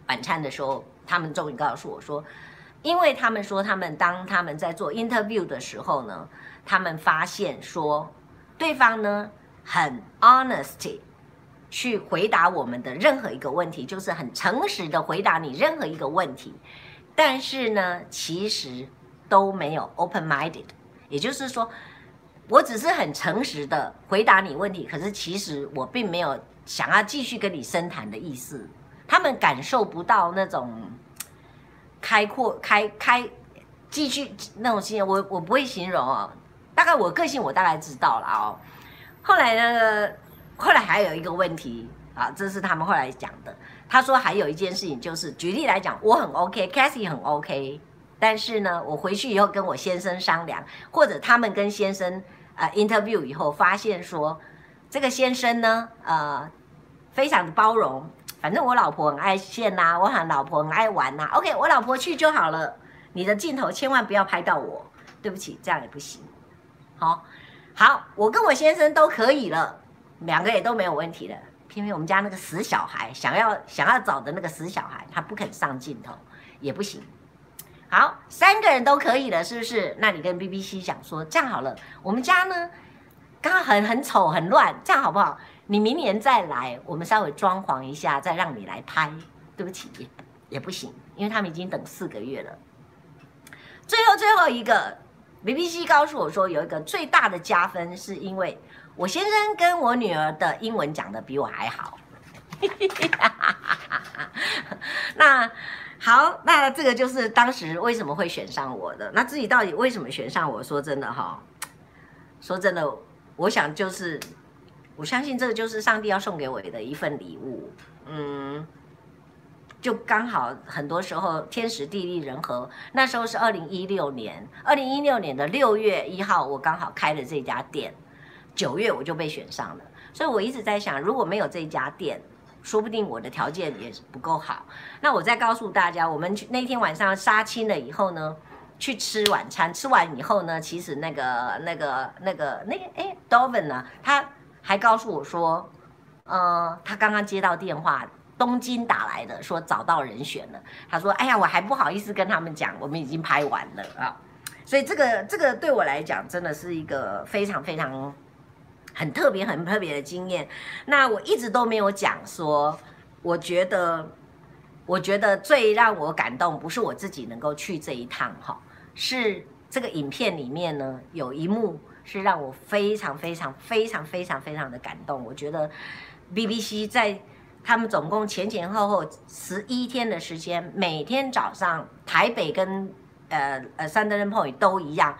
晚餐的时候，他们终于告诉我说，因为他们说他们当他们在做 interview 的时候呢，他们发现说对方呢很 honesty 去回答我们的任何一个问题，就是很诚实的回答你任何一个问题，但是呢，其实都没有 open minded，也就是说。我只是很诚实的回答你问题，可是其实我并没有想要继续跟你深谈的意思。他们感受不到那种开阔、开开继续那种心，我我不会形容哦。大概我个性我大概知道了哦。后来呢，后来还有一个问题啊，这是他们后来讲的。他说还有一件事情，就是举例来讲，我很 OK，Cathy 很 OK，但是呢，我回去以后跟我先生商量，或者他们跟先生。呃，interview 以后发现说，这个先生呢，呃，非常的包容。反正我老婆很爱现呐、我喊老婆很爱玩呐、OK，我老婆去就好了。你的镜头千万不要拍到我，对不起，这样也不行。好，好，我跟我先生都可以了，两个也都没有问题了。偏偏我们家那个死小孩，想要想要找的那个死小孩，他不肯上镜头，也不行。好，三个人都可以了，是不是？那你跟 BBC 讲说，这样好了，我们家呢，刚刚很很丑很乱，这样好不好？你明年再来，我们稍微装潢一下，再让你来拍。对不起，也不行，因为他们已经等四个月了。最后最后一个，BBC 告诉我说，有一个最大的加分，是因为我先生跟我女儿的英文讲得比我还好。那。好，那这个就是当时为什么会选上我的。那自己到底为什么选上我？说真的哈，说真的，我想就是，我相信这个就是上帝要送给我的一份礼物。嗯，就刚好很多时候天时地利人和。那时候是二零一六年，二零一六年的六月一号，我刚好开了这家店，九月我就被选上了。所以我一直在想，如果没有这家店。说不定我的条件也不够好。那我再告诉大家，我们那天晚上杀青了以后呢，去吃晚餐，吃完以后呢，其实那个那个那个那个哎，Doven 呢，他还告诉我说，呃，他刚刚接到电话，东京打来的，说找到人选了。他说，哎呀，我还不好意思跟他们讲，我们已经拍完了啊。所以这个这个对我来讲，真的是一个非常非常很特别很特别的经验。那我一直都没有讲说，我觉得。我觉得最让我感动，不是我自己能够去这一趟哈，是这个影片里面呢，有一幕是让我非常非常非常非常非常的感动。我觉得 BBC 在他们总共前前后后十一天的时间，每天早上台北跟呃呃 Sunderland Point 都一样，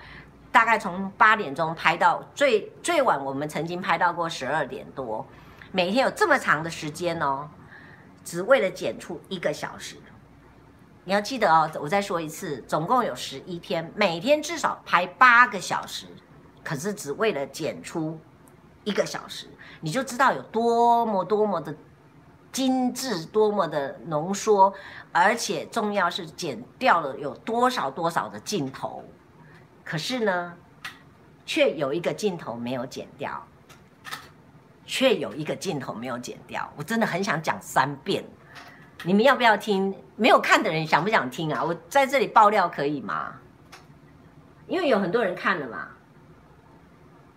大概从八点钟拍到最最晚，我们曾经拍到过十二点多，每天有这么长的时间哦。只为了剪出一个小时，你要记得哦，我再说一次，总共有十一天，每天至少拍八个小时，可是只为了剪出一个小时，你就知道有多么多么的精致，多么的浓缩，而且重要是剪掉了有多少多少的镜头，可是呢，却有一个镜头没有剪掉。却有一个镜头没有剪掉，我真的很想讲三遍，你们要不要听？没有看的人想不想听啊？我在这里爆料可以吗？因为有很多人看了嘛，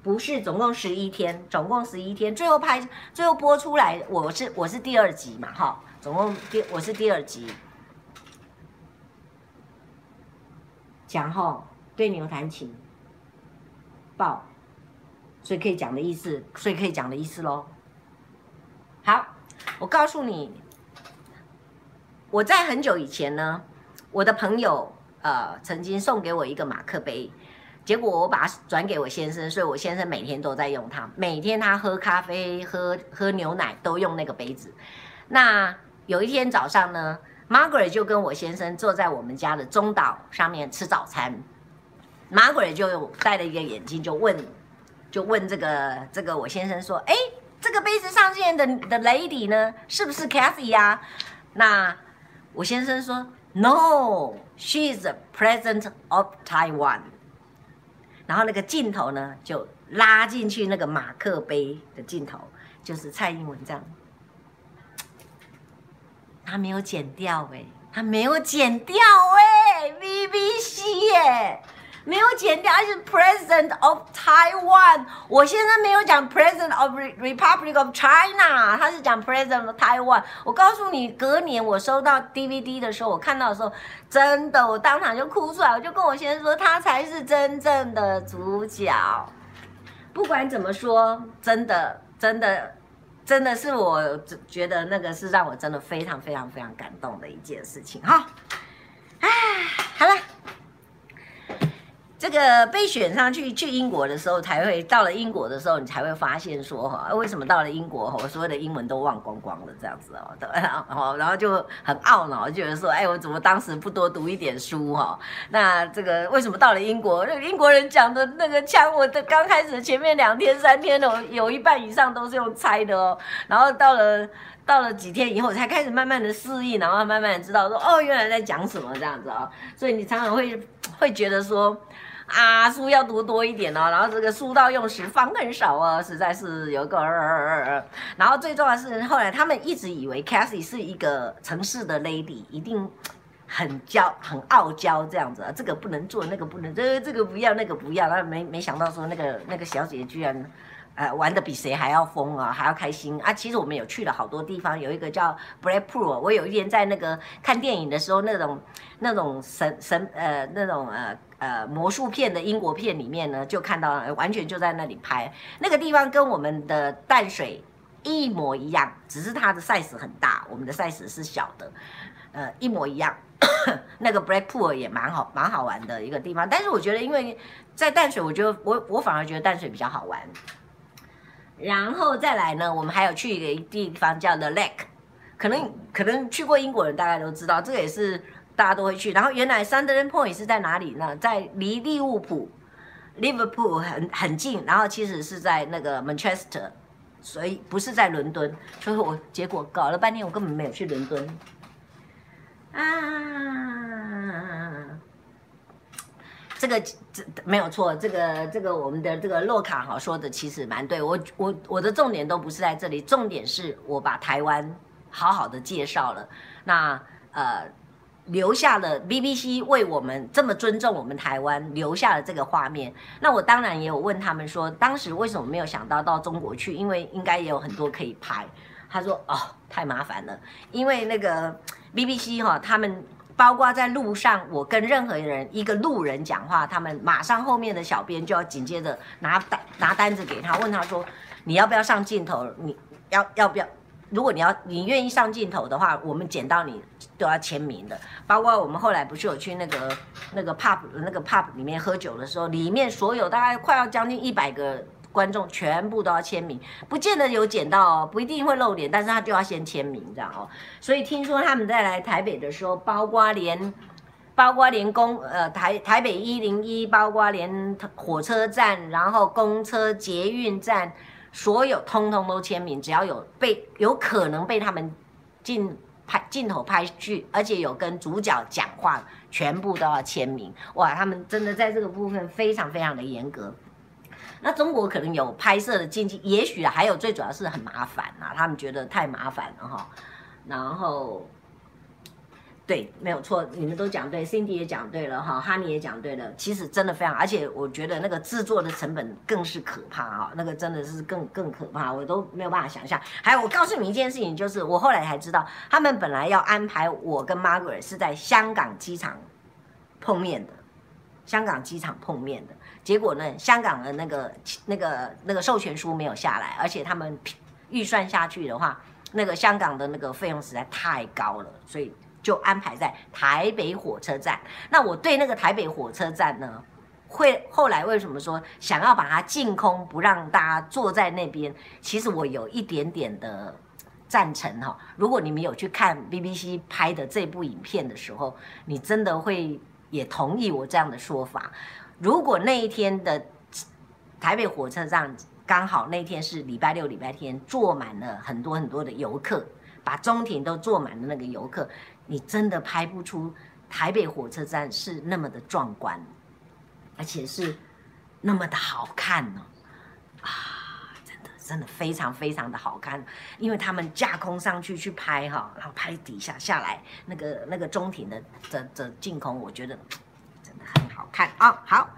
不是，总共十一天，总共十一天，最后拍，最后播出来，我是我是第二集嘛，哈，总共第我是第二集，讲后对牛弹琴，爆。所以可以讲的意思，所以可以讲的意思喽。好，我告诉你，我在很久以前呢，我的朋友呃曾经送给我一个马克杯，结果我把它转给我先生，所以我先生每天都在用它，每天他喝咖啡、喝喝牛奶都用那个杯子。那有一天早上呢，Margaret 就跟我先生坐在我们家的中岛上面吃早餐，Margaret 就戴了一个眼镜就问。就问这个这个我先生说，哎，这个杯子上线的的 lady 呢，是不是 Cathy 呀？那我先生说，No，she is the president of Taiwan。然后那个镜头呢，就拉进去那个马克杯的镜头，就是蔡英文这样。他没有剪掉哎，他没有剪掉哎，BBC 哎。没有剪掉，而是 President of Taiwan。我现在没有讲 President of Republic of China，他是讲 President of Taiwan。我告诉你，隔年我收到 DVD 的时候，我看到的时候，真的，我当场就哭出来，我就跟我先生说，他才是真正的主角。不管怎么说，真的，真的，真的是我觉得那个是让我真的非常非常非常感动的一件事情哈。哎，好了。这个被选上去去英国的时候，才会到了英国的时候，你才会发现说哈，为什么到了英国，我所有的英文都忘光光了这样子哦，对，然后然后就很懊恼，就觉得说，哎，我怎么当时不多读一点书哈？那这个为什么到了英国，那英国人讲的那个腔，我的刚开始前面两天三天的，有一半以上都是用猜的哦，然后到了到了几天以后，才开始慢慢的适应，然后慢慢知道说，哦，原来在讲什么这样子哦，所以你常常会会觉得说。啊，书要读多一点哦，然后这个书到用时方恨少啊，实在是有个。然后最重要的是，后来他们一直以为 Cathy 是一个城市的 lady，一定很骄、很傲娇这样子，这个不能做，那个不能，这这个不要，那个不要。然后没没想到说那个那个小姐居然，呃，玩的比谁还要疯啊，还要开心啊。其实我们有去了好多地方，有一个叫 Blackpool，我有一天在那个看电影的时候，那种那种神神呃那种呃。呃，魔术片的英国片里面呢，就看到完全就在那里拍，那个地方跟我们的淡水一模一样，只是它的 size 很大，我们的 size 是小的，呃，一模一样。那个 Blackpool 也蛮好，蛮好玩的一个地方。但是我觉得，因为在淡水，我觉得我我反而觉得淡水比较好玩。然后再来呢，我们还有去一个地方叫 The Lake，可能可能去过英国人大概都知道，这个也是。大家都会去，然后原来 Sunderland Point 是在哪里呢？在离利物浦，Liverpool 很很近，然后其实是在那个 Manchester，所以不是在伦敦。所以我结果搞了半天，我根本没有去伦敦。啊，这个这没有错，这个这个我们的这个洛卡哈说的其实蛮对，我我我的重点都不是在这里，重点是我把台湾好好的介绍了，那呃留下了 BBC 为我们这么尊重我们台湾留下了这个画面，那我当然也有问他们说，当时为什么没有想到到中国去，因为应该也有很多可以拍，他说哦太麻烦了，因为那个 BBC 哈他们。包括在路上，我跟任何人一个路人讲话，他们马上后面的小编就要紧接着拿单拿单子给他，问他说：“你要不要上镜头？你要要不要？如果你要你愿意上镜头的话，我们捡到你都要签名的。”包括我们后来不是有去那个那个 pub 那个 pub 里面喝酒的时候，里面所有大概快要将近一百个。观众全部都要签名，不见得有捡到哦，不一定会露脸，但是他就要先签名这样哦。所以听说他们在来台北的时候，包括连，包括连公呃台台北一零一，包括连火车站，然后公车、捷运站，所有通通都签名，只要有被有可能被他们进拍镜头拍去，而且有跟主角讲话，全部都要签名。哇，他们真的在这个部分非常非常的严格。那中国可能有拍摄的禁忌，也许还有最主要是很麻烦啊，他们觉得太麻烦了哈。然后，对，没有错，你们都讲对，Cindy 也讲对了哈哈尼也讲对了。其实真的非常，而且我觉得那个制作的成本更是可怕哈，那个真的是更更可怕，我都没有办法想象。还有，我告诉你一件事情，就是我后来才知道，他们本来要安排我跟 Margaret 是在香港机场碰面的，香港机场碰面的。结果呢，香港的那个、那个、那个授权书没有下来，而且他们预算下去的话，那个香港的那个费用实在太高了，所以就安排在台北火车站。那我对那个台北火车站呢，会后来为什么说想要把它净空，不让大家坐在那边？其实我有一点点的赞成哈。如果你们有去看 BBC 拍的这部影片的时候，你真的会也同意我这样的说法。如果那一天的台北火车站刚好那天是礼拜六、礼拜天，坐满了很多很多的游客，把中庭都坐满了那个游客，你真的拍不出台北火车站是那么的壮观，而且是那么的好看呢？啊，真的真的非常非常的好看，因为他们架空上去去拍哈，然后拍底下下来那个那个中庭的的的镜空，我觉得 真的。很好看啊、哦！好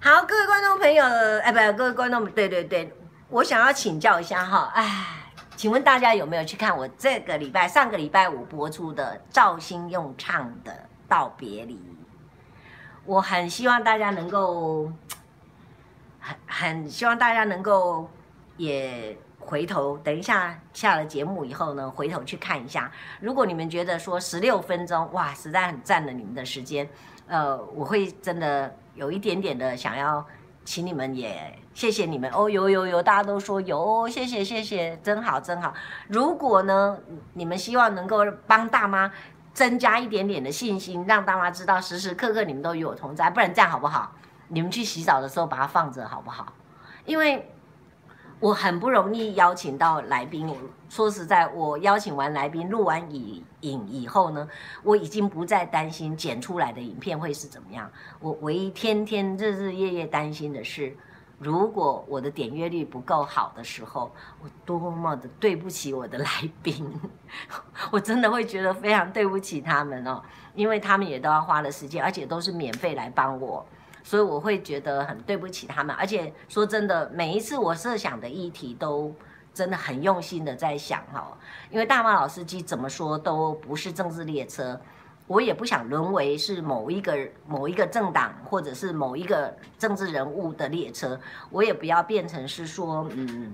好，各位观众朋友，哎，不，各位观众，对对对，我想要请教一下哈，哎，请问大家有没有去看我这个礼拜上个礼拜五播出的赵新用唱的《道别离》？我很希望大家能够，很很希望大家能够也回头，等一下下了节目以后呢，回头去看一下。如果你们觉得说十六分钟，哇，实在很占了你们的时间。呃，我会真的有一点点的想要，请你们也谢谢你们哦，有有有，大家都说有，谢谢谢谢，真好真好。如果呢，你们希望能够帮大妈增加一点点的信心，让大妈知道时时刻刻你们都与我同在，不然这样好不好？你们去洗澡的时候把它放着好不好？因为。我很不容易邀请到来宾。我说实在，我邀请完来宾，录完影影以后呢，我已经不再担心剪出来的影片会是怎么样。我唯一天天日日夜夜担心的是，如果我的点阅率不够好的时候，我多么的对不起我的来宾。我真的会觉得非常对不起他们哦，因为他们也都要花了时间，而且都是免费来帮我。所以我会觉得很对不起他们，而且说真的，每一次我设想的议题都真的很用心的在想哈，因为大妈老司机怎么说都不是政治列车，我也不想沦为是某一个某一个政党或者是某一个政治人物的列车，我也不要变成是说嗯。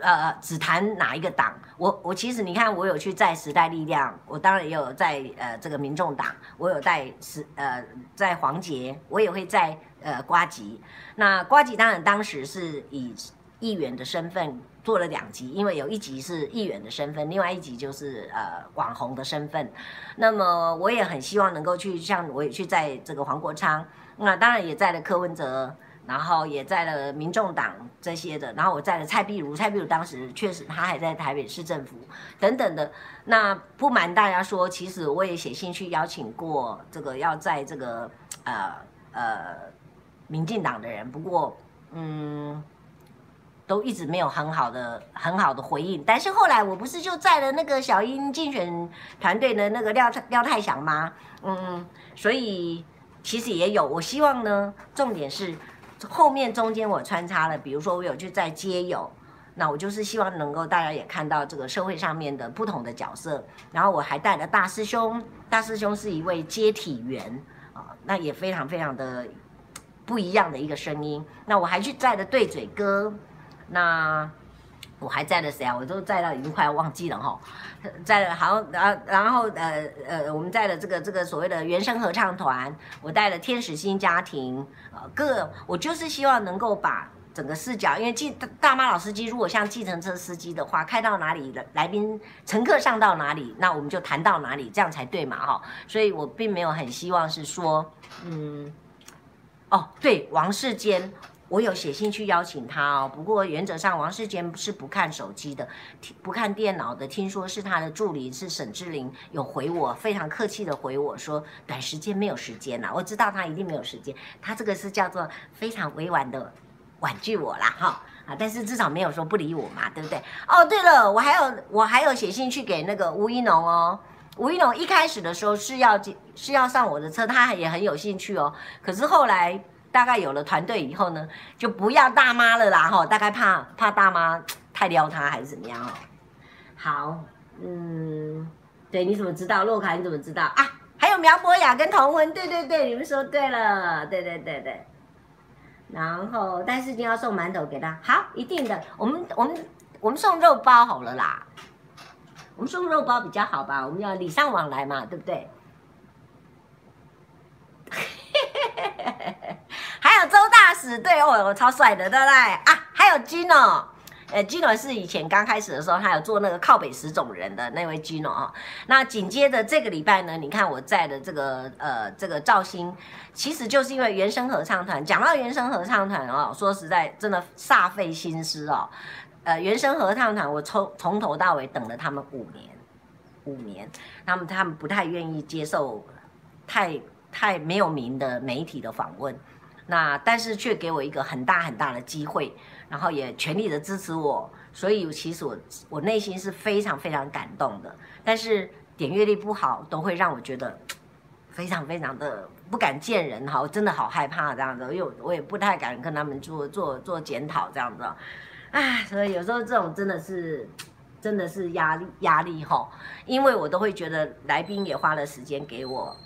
呃，只谈哪一个党？我我其实你看，我有去在时代力量，我当然也有在呃这个民众党，我有在时呃在黄杰，我也会在呃瓜吉。那瓜吉当然当时是以议员的身份做了两集，因为有一集是议员的身份，另外一集就是呃网红的身份。那么我也很希望能够去，像我也去在这个黄国昌，那当然也在了柯文哲。然后也在了民众党这些的，然后我在了蔡壁如，蔡壁如当时确实他还在台北市政府等等的。那不瞒大家说，其实我也写信去邀请过这个要在这个呃呃民进党的人，不过嗯都一直没有很好的很好的回应。但是后来我不是就在了那个小英竞选团队的那个廖廖太祥吗？嗯，所以其实也有。我希望呢，重点是。后面中间我穿插了，比如说我有去在街友，那我就是希望能够大家也看到这个社会上面的不同的角色。然后我还带了大师兄，大师兄是一位接体员啊，那也非常非常的不一样的一个声音。那我还去载了对嘴哥，那。我还在了谁啊？我都在到已经快要忘记了哈，在了好，然后然后呃呃，我们在了这个这个所谓的原声合唱团，我带了天使新家庭，呃，各我就是希望能够把整个视角，因为计大妈老司机如果像计程车司机的话，开到哪里来来宾乘客上到哪里，那我们就谈到哪里，这样才对嘛哈。所以我并没有很希望是说，嗯，哦对，王世坚。我有写信去邀请他哦，不过原则上王世坚是不看手机的，不看电脑的。听说是他的助理是沈志玲有回我，非常客气的回我说短时间没有时间了。我知道他一定没有时间，他这个是叫做非常委婉的婉拒我啦哈啊，但是至少没有说不理我嘛，对不对？哦，对了，我还有我还有写信去给那个吴一农哦，吴一农一开始的时候是要是要上我的车，他也很有兴趣哦，可是后来。大概有了团队以后呢，就不要大妈了啦哈，大概怕怕大妈太撩他还是怎么样哦。好，嗯，对，你怎么知道？洛卡你怎么知道啊？还有苗博雅跟童婚，对对对，你们说对了，对对对对。然后，但是一定要送馒头给他，好，一定的。我们我们我们送肉包好了啦，我们送肉包比较好吧？我们要礼尚往来嘛，对不对？还有周大使，对哦，超帅的，对不对啊？还有 Gino，呃，Gino 是以前刚开始的时候，他有做那个靠北十种人的那位 Gino 啊。那紧接着这个礼拜呢，你看我在的这个呃这个兆兴，其实就是因为原声合唱团。讲到原声合唱团哦，说实在，真的煞费心思哦。呃，原声合唱团，我从从头到尾等了他们五年，五年，他们他们不太愿意接受太。太没有名的媒体的访问，那但是却给我一个很大很大的机会，然后也全力的支持我，所以其实我我内心是非常非常感动的。但是点阅率不好，都会让我觉得非常非常的不敢见人哈，我真的好害怕这样子，因为我也不太敢跟他们做做做检讨这样子，唉，所以有时候这种真的是真的是压力压力哈，因为我都会觉得来宾也花了时间给我。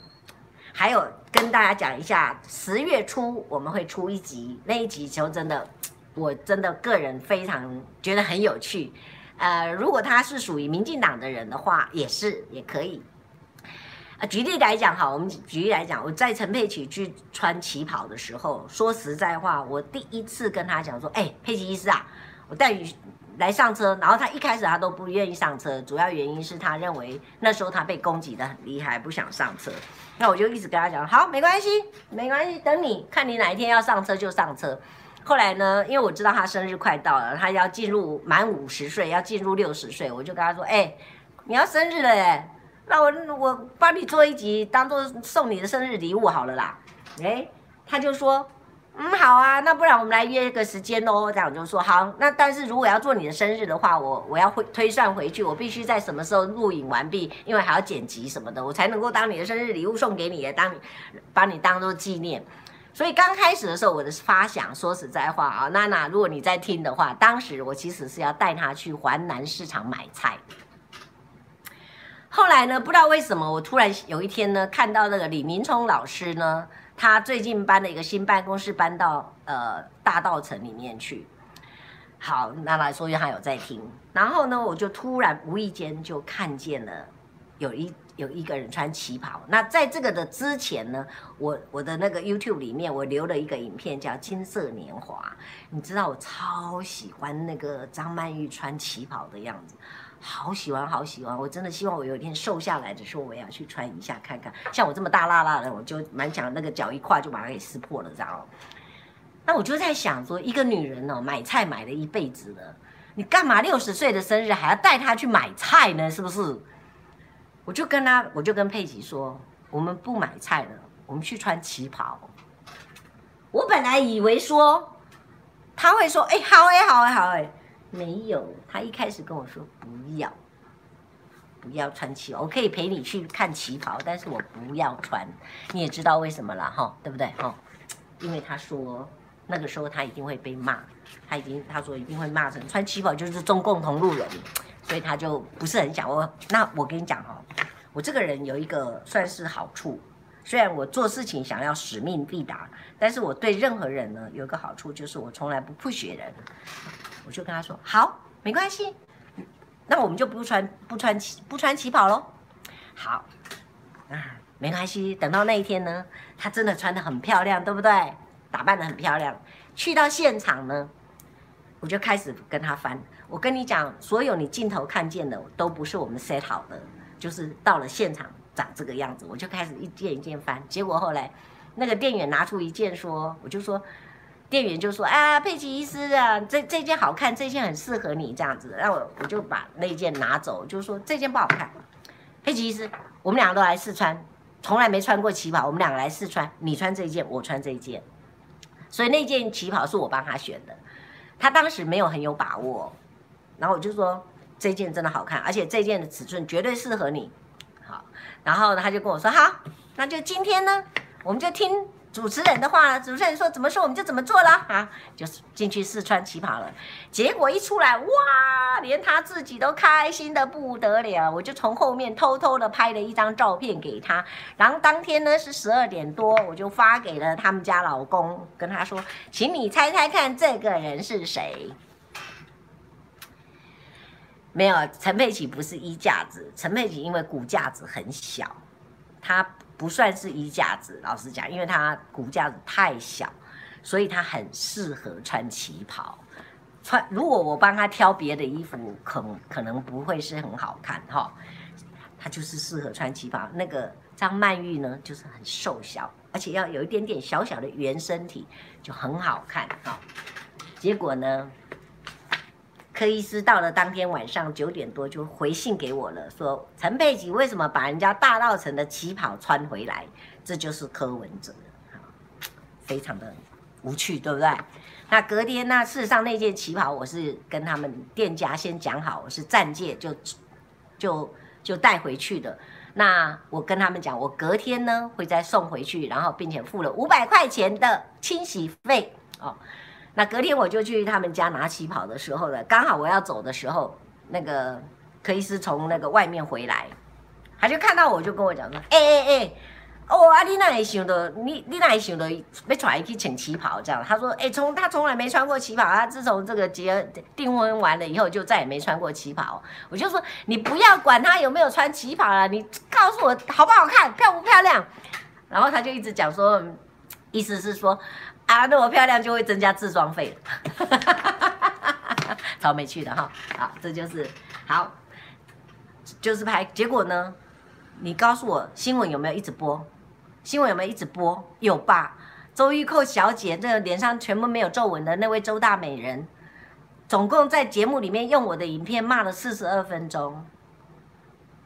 还有跟大家讲一下，十月初我们会出一集，那一集就真的，我真的个人非常觉得很有趣。呃，如果他是属于民进党的人的话，也是也可以。啊，举例来讲，哈，我们举例来讲，我在陈佩琪去穿旗袍的时候，说实在话，我第一次跟他讲说，哎，佩琪医师啊，我带你来上车，然后他一开始他都不愿意上车，主要原因是他认为那时候他被攻击得很厉害，不想上车。那我就一直跟他讲，好，没关系，没关系，等你看你哪一天要上车就上车。后来呢，因为我知道他生日快到了，他要进入满五十岁，要进入六十岁，我就跟他说，哎，你要生日了耶，那我我帮你做一集，当做送你的生日礼物好了啦。哎，他就说。嗯，好啊，那不然我们来约一个时间喽。这样就说好。那但是如果要做你的生日的话，我我要会推算回去，我必须在什么时候录影完毕，因为还要剪辑什么的，我才能够当你的生日礼物送给你，当你把你当做纪念。所以刚开始的时候，我的发想，说实在话啊，娜娜，如果你在听的话，当时我其实是要带她去环南市场买菜。后来呢，不知道为什么，我突然有一天呢，看到那个李明聪老师呢。他最近搬了一个新办公室，搬到呃大稻城里面去。好，那来说，因为他有在听。然后呢，我就突然无意间就看见了有一有一个人穿旗袍。那在这个的之前呢，我我的那个 YouTube 里面，我留了一个影片叫《金色年华》。你知道我超喜欢那个张曼玉穿旗袍的样子。好喜欢，好喜欢！我真的希望我有一天瘦下来的时候，我也要去穿一下看看。像我这么大辣辣的，我就蛮想那个脚一跨就把它给撕破了，知道吗？那我就在想说，一个女人哦，买菜买了一辈子了，你干嘛六十岁的生日还要带她去买菜呢？是不是？我就跟她，我就跟佩奇说，我们不买菜了，我们去穿旗袍。我本来以为说他会说，哎，好哎，好哎，好哎，没有，他一开始跟我说不要，不要穿旗袍，我可以陪你去看旗袍，但是我不要穿。你也知道为什么了哈，对不对哈？因为他说那个时候他一定会被骂，他已经他说一定会骂成穿旗袍就是中共同路人，所以他就不是很想我。那我跟你讲哈，我这个人有一个算是好处。虽然我做事情想要使命必达，但是我对任何人呢有个好处，就是我从来不 push 人。我就跟他说：“好，没关系，那我们就不穿不穿旗不穿旗袍喽。”好，啊，没关系。等到那一天呢，他真的穿得很漂亮，对不对？打扮得很漂亮。去到现场呢，我就开始跟他翻。我跟你讲，所有你镜头看见的都不是我们 set 好的，就是到了现场。长这个样子，我就开始一件一件翻，结果后来那个店员拿出一件说，我就说，店员就说，啊，佩奇医师啊，这这件好看，这件很适合你这样子，然后我我就把那件拿走，就说这件不好看，佩奇医师，我们两个都来试穿，从来没穿过旗袍，我们两个来试穿，你穿这件，我穿这件，所以那件旗袍是我帮他选的，他当时没有很有把握，然后我就说这件真的好看，而且这件的尺寸绝对适合你。好然后呢，他就跟我说：“好，那就今天呢，我们就听主持人的话。主持人说怎么说，我们就怎么做了啊。就是进去试穿旗袍了。结果一出来，哇，连他自己都开心得不得了。我就从后面偷偷的拍了一张照片给他。然后当天呢是十二点多，我就发给了他们家老公，跟他说，请你猜猜看这个人是谁。”没有，陈佩琪不是衣架子。陈佩琪因为骨架子很小，她不算是衣架子。老实讲，因为她骨架子太小，所以她很适合穿旗袍。穿如果我帮她挑别的衣服，可可能不会是很好看哈。她就是适合穿旗袍。那个张曼玉呢，就是很瘦小，而且要有一点点小小的圆身体，就很好看哈。结果呢？柯医师到了当天晚上九点多就回信给我了，说陈佩琪为什么把人家大稻埕的旗袍穿回来？这就是柯文哲，非常的无趣，对不对？那隔天呢，事实上那件旗袍我是跟他们店家先讲好，我是暂借就就就带回去的。那我跟他们讲，我隔天呢会再送回去，然后并且付了五百块钱的清洗费哦。那隔天我就去他们家拿旗袍的时候呢，刚好我要走的时候，那个柯医师从那个外面回来，他就看到我就跟我讲说：“哎哎哎，哦啊，你哪会想到你你哪会想到要穿去请旗袍这样？”他说：“哎，从他从来没穿过旗袍，他自从这个结订婚完了以后就再也没穿过旗袍。”我就说：“你不要管他有没有穿旗袍了，你告诉我好不好看，漂不漂亮？”然后他就一直讲说，意思是说。啊，那么漂亮就会增加自装费了，超没趣的哈。好，这就是好，就是拍。结果呢，你告诉我新闻有没有一直播？新闻有没有一直播？有吧？周玉蔻小姐，这个脸上全部没有皱纹的那位周大美人，总共在节目里面用我的影片骂了四十二分钟。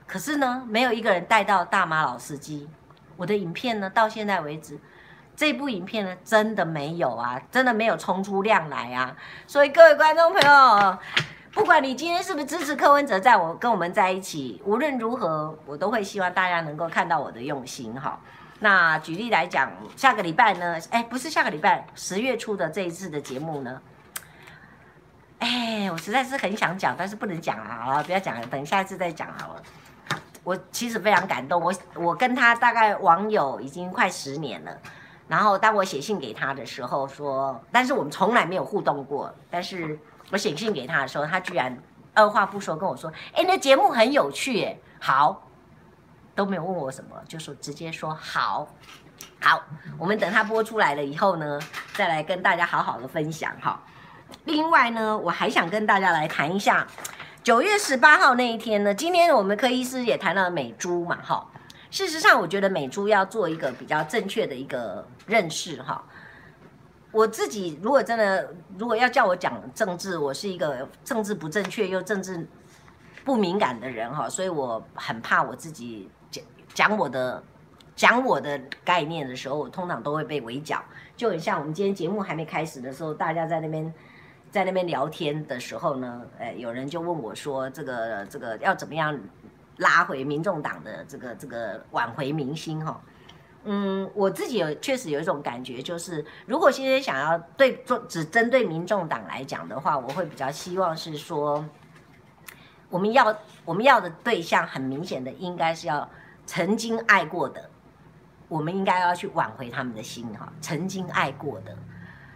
可是呢，没有一个人带到大妈老司机。我的影片呢，到现在为止。这部影片呢，真的没有啊，真的没有冲出量来啊。所以各位观众朋友，不管你今天是不是支持柯文哲，在我跟我们在一起，无论如何，我都会希望大家能够看到我的用心哈。那举例来讲，下个礼拜呢，哎，不是下个礼拜，十月初的这一次的节目呢，哎，我实在是很想讲，但是不能讲啊，好了，不要讲了，等下一次再讲好了。我其实非常感动，我我跟他大概网友已经快十年了。然后当我写信给他的时候说，但是我们从来没有互动过。但是我写信给他的时候，他居然二话不说跟我说：“哎，那节目很有趣，哎，好，都没有问我什么，就说直接说好，好，我们等他播出来了以后呢，再来跟大家好好的分享哈。另外呢，我还想跟大家来谈一下九月十八号那一天呢，今天我们柯医师也谈了美猪嘛，哈。事实上，我觉得美珠要做一个比较正确的一个认识哈。我自己如果真的如果要叫我讲政治，我是一个政治不正确又政治不敏感的人哈，所以我很怕我自己讲讲我的讲我的概念的时候，我通常都会被围剿。就很像我们今天节目还没开始的时候，大家在那边在那边聊天的时候呢，哎，有人就问我说：“这个这个要怎么样拉回民众党的这个这个挽回民心？”哈，嗯，我自己有确实有一种感觉，就是如果现在想要对做只针对民众党来讲的话，我会比较希望是说，我们要我们要的对象很明显的应该是要曾经爱过的。我们应该要去挽回他们的心哈，曾经爱过的，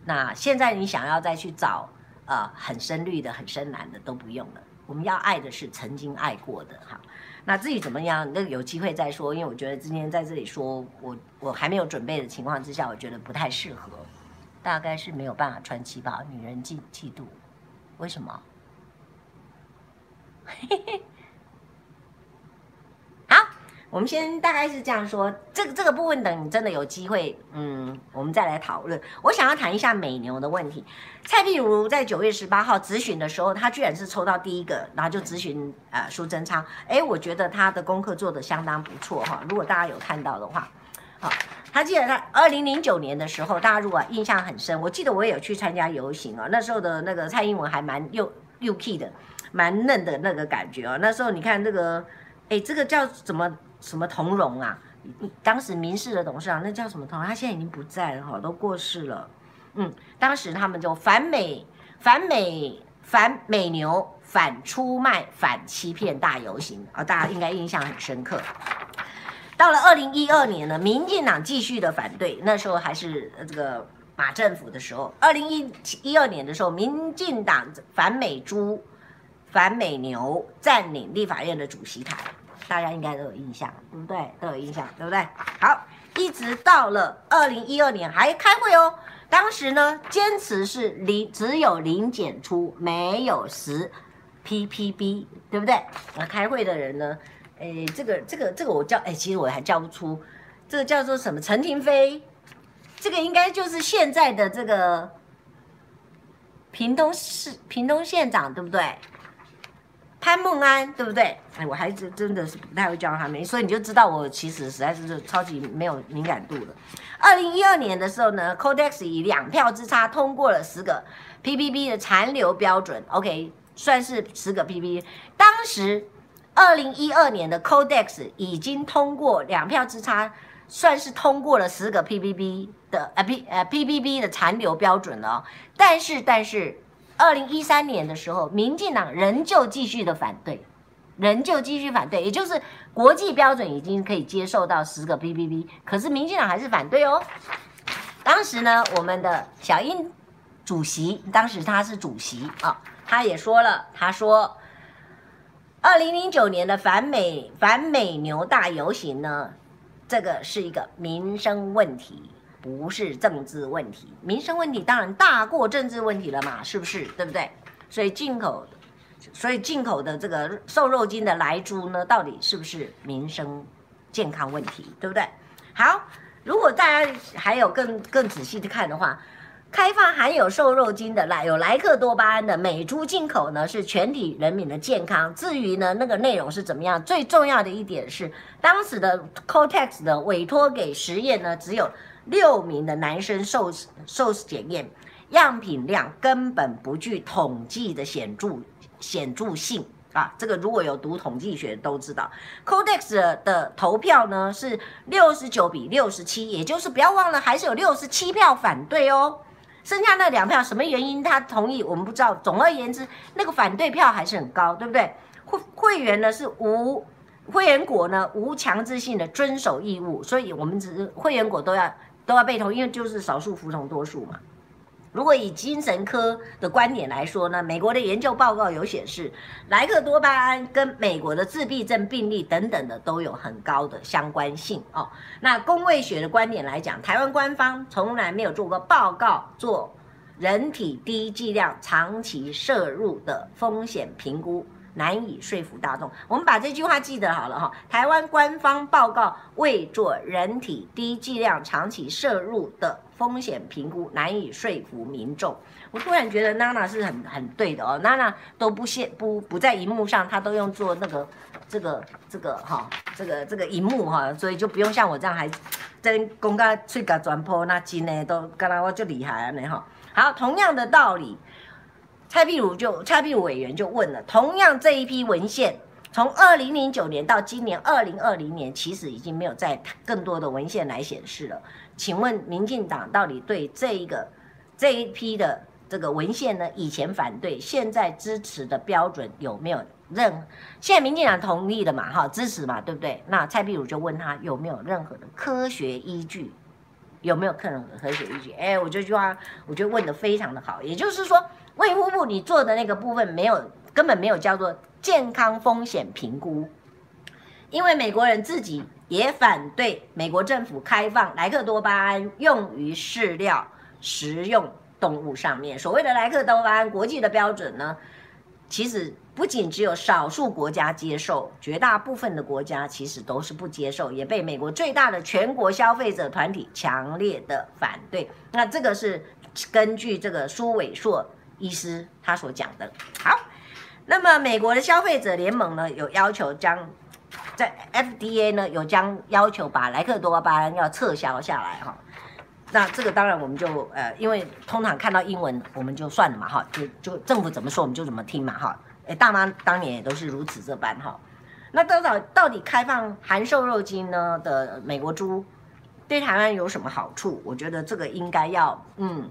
那现在你想要再去找呃很深绿的、很深蓝的都不用了。我们要爱的是曾经爱过的哈。那至于怎么样，那有机会再说。因为我觉得今天在这里说，我我还没有准备的情况之下，我觉得不太适合，大概是没有办法穿旗袍，女人嫉嫉妒，为什么？嘿嘿。我们先大概是这样说，这个这个部分等你真的有机会，嗯，我们再来讨论。我想要谈一下美牛的问题。蔡壁如在九月十八号咨询的时候，他居然是抽到第一个，然后就咨询呃苏贞昌。哎，我觉得他的功课做得相当不错哈。如果大家有看到的话，好，他记得他二零零九年的时候，大家如果印象很深，我记得我也有去参加游行啊。那时候的那个蔡英文还蛮又又 key 的，蛮嫩的那个感觉哦。那时候你看这个，哎，这个叫怎么？什么同荣啊？当时民视的董事长那叫什么同荣？他现在已经不在了哈，都过世了。嗯，当时他们就反美、反美、反美牛、反出卖、反欺骗大游行啊，大家应该印象很深刻。到了二零一二年呢，民进党继续的反对，那时候还是这个马政府的时候。二零一一二年的时候，民进党反美猪、反美牛占领立法院的主席台。大家应该都有印象，对不对？都有印象，对不对？好，一直到了二零一二年还开会哦。当时呢，坚持是零，只有零检出，没有十 ppb，对不对？那开会的人呢？哎，这个这个这个我叫哎，其实我还叫不出，这个叫做什么？陈廷飞，这个应该就是现在的这个屏东市屏东县长，对不对？潘梦安对不对？哎，我还真真的是不太会叫他们，所以你就知道我其实实在是超级没有敏感度了。二零一二年的时候呢，Codex 以两票之差通过了十个 ppb 的残留标准，OK，算是十个 ppb。当时二零一二年的 Codex 已经通过两票之差，算是通过了十个 ppb 的呃 p 呃 ppb 的残留标准了。但是但是。二零一三年的时候，民进党仍旧继续的反对，仍旧继续反对，也就是国际标准已经可以接受到十个 ppb，可是民进党还是反对哦。当时呢，我们的小英主席，当时他是主席啊、他也说了，他说，二零零九年的反美反美牛大游行呢，这个是一个民生问题。不是政治问题，民生问题当然大过政治问题了嘛，是不是？对不对？所以进口，所以进口的这个瘦肉精的莱猪呢，到底是不是民生健康问题？对不对？好，如果大家还有更更仔细的看的话，开放含有瘦肉精的莱有莱克多巴胺的美猪进口呢，是全体人民的健康。至于呢那个内容是怎么样，最重要的一点是，当时的 Cotex 的委托给实验呢，只有。六名的男生受受检验，样品量根本不具统计的显著显著性啊！这个如果有读统计学都知道，Codex 的投票呢是六十九比六十七，也就是不要忘了还是有六十七票反对哦，剩下那两票什么原因他同意我们不知道。总而言之，那个反对票还是很高，对不对？会会员呢是无会员国呢无强制性的遵守义务，所以我们只是会员国都要。都要被同，因为就是少数服从多数嘛。如果以精神科的观点来说呢，美国的研究报告有显示，莱克多巴胺跟美国的自闭症病例等等的都有很高的相关性哦。那公卫学的观点来讲，台湾官方从来没有做过报告做人体低剂量长期摄入的风险评估。难以说服大众。我们把这句话记得好了哈。台湾官方报告未做人体低剂量长期摄入的风险评估难以说服民众。我突然觉得娜娜是很很对的哦，娜娜都不现不不在荧幕上，她都用做那个这个这个哈，这个这个荧幕哈，所以就不用像我这样还在公开去搞转播那金呢，都刚刚我就厉害了呢哈。好，同样的道理，蔡壁如就蔡壁如委员就问了，同样这一批文献。从二零零九年到今年二零二零年，其实已经没有再更多的文献来显示了。请问民进党到底对这一个这一批的这个文献呢？以前反对，现在支持的标准有没有任？现在民进党同意了嘛？哈，支持嘛，对不对？那蔡壁如就问他有没有任何的科学依据？有没有任何科学依据？哎，我这句话我觉得问得非常的好。也就是说，卫福部你做的那个部分没有，根本没有叫做。健康风险评估，因为美国人自己也反对美国政府开放莱克多巴胺用于饲料食用动物上面。所谓的莱克多巴胺国际的标准呢，其实不仅只有少数国家接受，绝大部分的国家其实都是不接受，也被美国最大的全国消费者团体强烈的反对。那这个是根据这个苏伟硕医师他所讲的。好。那么，美国的消费者联盟呢，有要求将在 FDA 呢有将要求把莱克多巴胺要撤销下来哈。那这个当然我们就呃，因为通常看到英文我们就算了嘛哈，就就政府怎么说我们就怎么听嘛哈。哎，大妈当年也都是如此这般哈。那多少到底开放含瘦肉精呢的美国猪对台湾有什么好处？我觉得这个应该要嗯。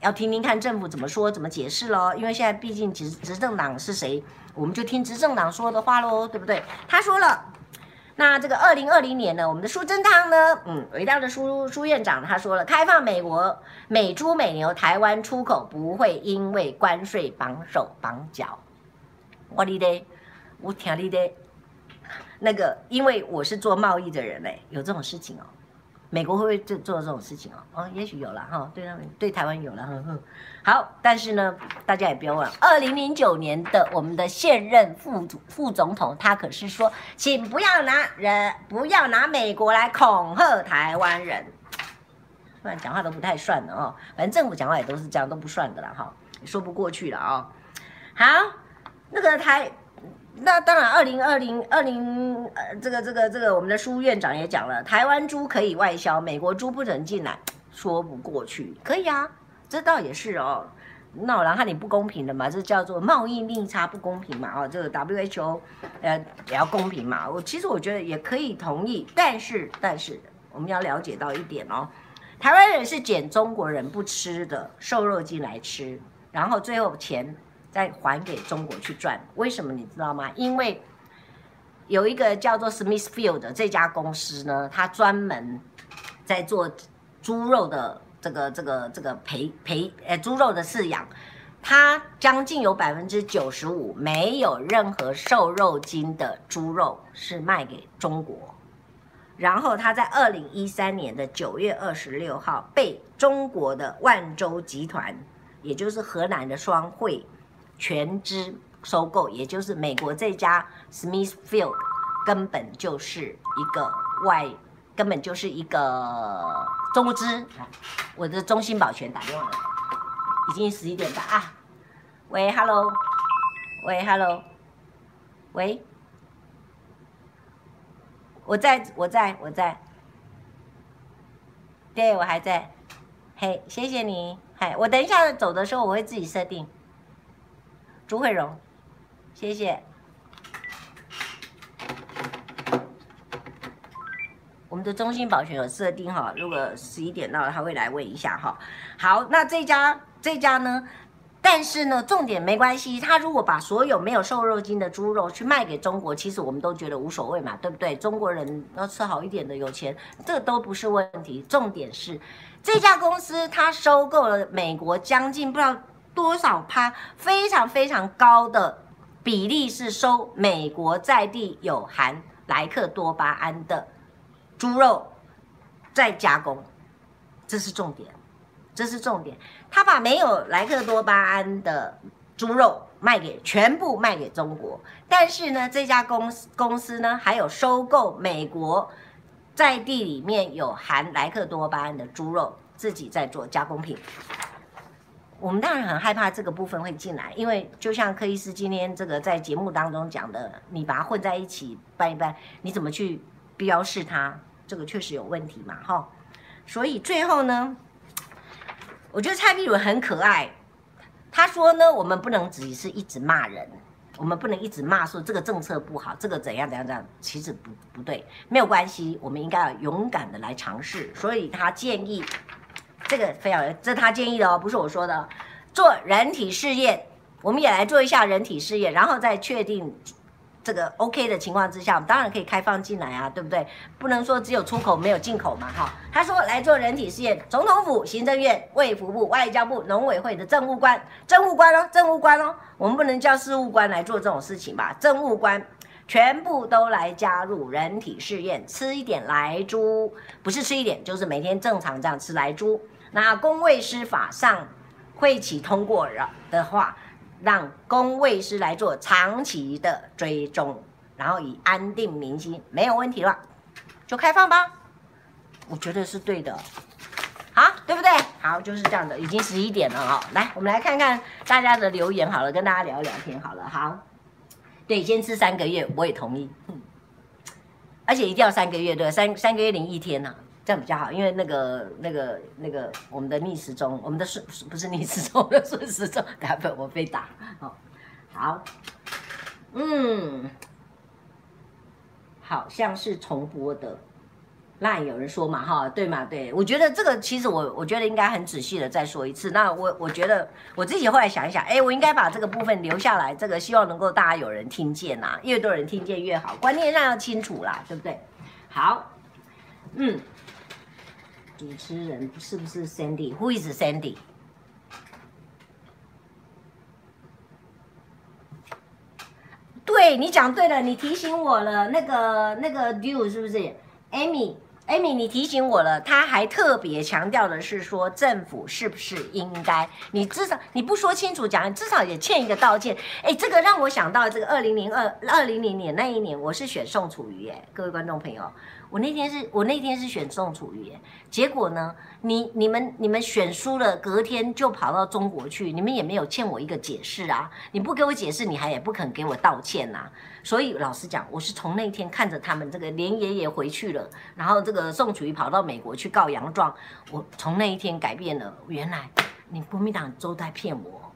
要听听看政府怎么说、怎么解释喽，因为现在毕竟执执政党是谁，我们就听执政党说的话喽，对不对？他说了，那这个二零二零年呢，我们的苏贞昌呢，嗯，伟大的苏苏院长他说了，开放美国美猪美牛台湾出口不会因为关税绑手绑脚。我哩的，我听你的，那个，因为我是做贸易的人嘞，有这种事情哦。美国会不会做做这种事情哦？哦，也许有了哈，对他们对台湾有了，呵呵。好，但是呢，大家也不要忘了，二零零九年的我们的现任副副总统，他可是说，请不要拿人，不要拿美国来恐吓台湾人。不然讲话都不太算了哦，反正政府讲话也都是这样，都不算的了哈，说不过去了啊、哦。好，那个台。那当然，二零二零二零呃，这个这个这个，我们的苏院长也讲了，台湾猪可以外销，美国猪不准进来，说不过去。可以啊，这倒也是哦。那我来看你不公平的嘛，这叫做贸易逆差不公平嘛。哦，这个 WHO 呃也要公平嘛。我其实我觉得也可以同意，但是但是我们要了解到一点哦，台湾人是捡中国人不吃的瘦肉进来吃，然后最后钱。再还给中国去赚，为什么你知道吗？因为有一个叫做 Smithfield 的这家公司呢，它专门在做猪肉的这个这个这个培培呃猪肉的饲养，它将近有百分之九十五没有任何瘦肉精的猪肉是卖给中国，然后它在二零一三年的九月二十六号被中国的万洲集团，也就是河南的双汇。全资收购，也就是美国这家 Smithfield 根本就是一个外，根本就是一个中资。我的中兴保全打电话了，已经十一点半啊。喂，Hello，喂，Hello，喂，我在，我在，我在，对，我还在。嘿，谢谢你。嘿，我等一下走的时候，我会自己设定。朱慧荣，谢谢。我们的中心保全有设定哈，如果十一点到了，他会来问一下哈。好，那这家这家呢？但是呢，重点没关系。他如果把所有没有瘦肉精的猪肉去卖给中国，其实我们都觉得无所谓嘛，对不对？中国人要吃好一点的，有钱，这都不是问题。重点是这家公司它收购了美国将近不知道。多少趴？非常非常高的比例是收美国在地有含莱克多巴胺的猪肉再加工，这是重点，这是重点。他把没有莱克多巴胺的猪肉卖给全部卖给中国，但是呢，这家公司公司呢还有收购美国在地里面有含莱克多巴胺的猪肉。自己在做加工品。我们当然很害怕这个部分会进来，因为就像柯医师今天这个在节目当中讲的，你把它混在一起拌一拌，你怎么去标示它？这个确实有问题嘛，哈。所以最后呢，我觉得蔡壁如很可爱。他说呢，我们不能只是一直骂人，我们不能一直骂说这个政策不好，这个怎样怎样怎样，其实不不对，没有关系，我们应该要勇敢的来尝试。所以他建议。这个非常，这他建议的哦，不是我说的。做人体试验，我们也来做一下人体试验，然后再确定这个 OK 的情况之下，我们当然可以开放进来啊，对不对？不能说只有出口没有进口嘛，哈。他说来做人体试验，总统府、行政院、卫福部、外交部、农委会的政务官、政务官哦，政务官哦，我们不能叫事务官来做这种事情吧？政务官全部都来加入人体试验，吃一点莱猪，不是吃一点，就是每天正常这样吃莱猪。那公卫师法上会期通过了的话，让公卫师来做长期的追踪，然后以安定民心，没有问题了，就开放吧。我觉得是对的，好，对不对？好，就是这样的，已经十一点了哦。来，我们来看看大家的留言好了，跟大家聊聊天好了。好，对，先吃三个月，我也同意。而且一定要三个月，对，三三个月零一天呐、啊。这样比较好，因为那个、那个、那个，我们的逆时钟，我们的顺不是逆时钟，我 的顺时钟，打分我被打。好，好，嗯，好像是重播的，那有人说嘛，哈，对嘛，对，我觉得这个其实我我觉得应该很仔细的再说一次。那我我觉得我自己后来想一想，哎，我应该把这个部分留下来，这个希望能够大家有人听见呐，越多人听见越好，观念上要清楚啦，对不对？好，嗯。主持人是不是 Sandy？Who is Sandy？对，你讲对了，你提醒我了。那个那个 Do 是不是 Amy？Amy，你提醒我了。他还特别强调的是说，政府是不是应该？你至少你不说清楚讲，至少也欠一个道歉。哎，这个让我想到这个二零零二二零零年那一年，我是选宋楚瑜。哎，各位观众朋友。我那天是我那天是选宋楚瑜，结果呢，你你们你们选输了，隔天就跑到中国去，你们也没有欠我一个解释啊！你不给我解释，你还也不肯给我道歉呐、所以老实讲，我是从那天看着他们这个连爷爷回去了，然后这个宋楚瑜跑到美国去告洋状，我从那一天改变了，原来你国民党都在骗我。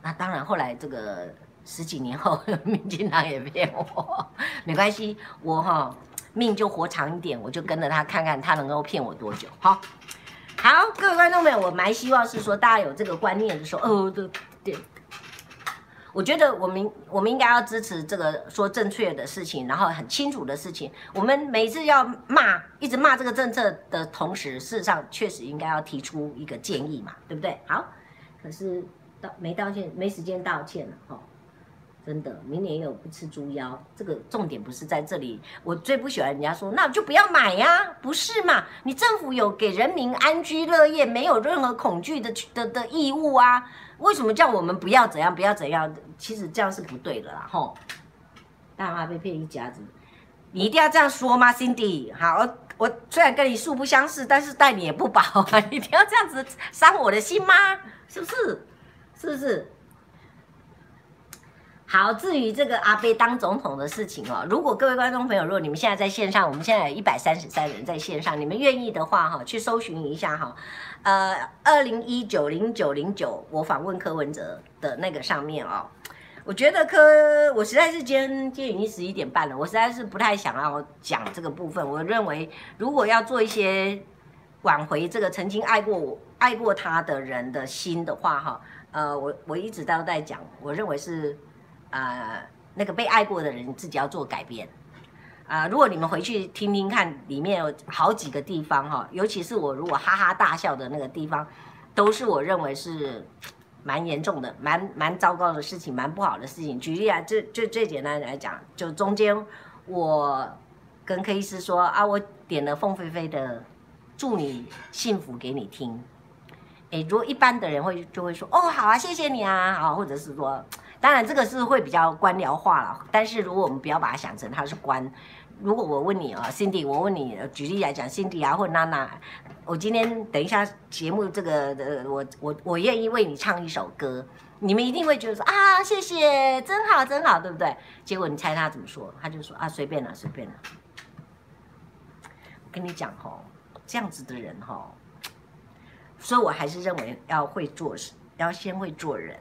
那当然，后来这个十几年后，民进党也骗我，没关系，我哈。命就活长一点，我就跟着他看看他能够骗我多久。好，好，各位观众朋友，我蛮希望是说大家有这个观念的时候，哦，对对，我觉得我们我们应该要支持这个说正确的事情，然后很清楚的事情。我们每次要骂，一直骂这个政策的同时，事实上确实应该要提出一个建议嘛，对不对？好，可是道没道歉，没时间道歉了，哦。真的，明年有不吃猪腰，这个重点不是在这里。我最不喜欢人家说，那就不要买呀，不是嘛？你政府有给人民安居乐业，没有任何恐惧的的的义务啊？为什么叫我们不要怎样，不要怎样？其实这样是不对的啦，吼！大妈被骗一家子，你一定要这样说吗，Cindy？好，我我虽然跟你素不相识，但是待你也不薄啊，你一定要这样子伤我的心吗？是不是？是不是？好，至于这个阿伯当总统的事情哦，如果各位观众朋友，如果你们现在在线上，我们现在有一百三十三人在线上，你们愿意的话哈，去搜寻一下哈，呃，二零一九零九零九，我访问柯文哲的那个上面哦，我觉得柯，我实在是今天今天已经十一点半了，我实在是不太想要讲这个部分。我认为，如果要做一些挽回这个曾经爱过我、爱过他的人的心的话哈，呃，我我一直都在讲，我认为是。呃，那个被爱过的人自己要做改变啊，如果你们回去听听看，里面有好几个地方哈，尤其是我如果哈哈大笑的那个地方，都是我认为是蛮严重的，蛮蛮糟糕的事情，蛮不好的事情。举例啊，就就最简单来讲，就中间我跟柯医师说啊，我点了凤飞飞的《祝你幸福》给你听。诶，如果一般的人会就会说，哦，好啊，谢谢你啊，好，或者是说。当然，这个是会比较官僚化了。但是，如果我们不要把它想成它是官，如果我问你啊，Cindy，我问你，举例来讲，Cindy 啊，或娜娜，我今天等一下节目这个的，我我我愿意为你唱一首歌，你们一定会觉得说啊，谢谢，真好真好，对不对？结果你猜他怎么说？他就说啊，随便了，随便了。我跟你讲吼，这样子的人吼，所以我还是认为要会做事，要先会做人。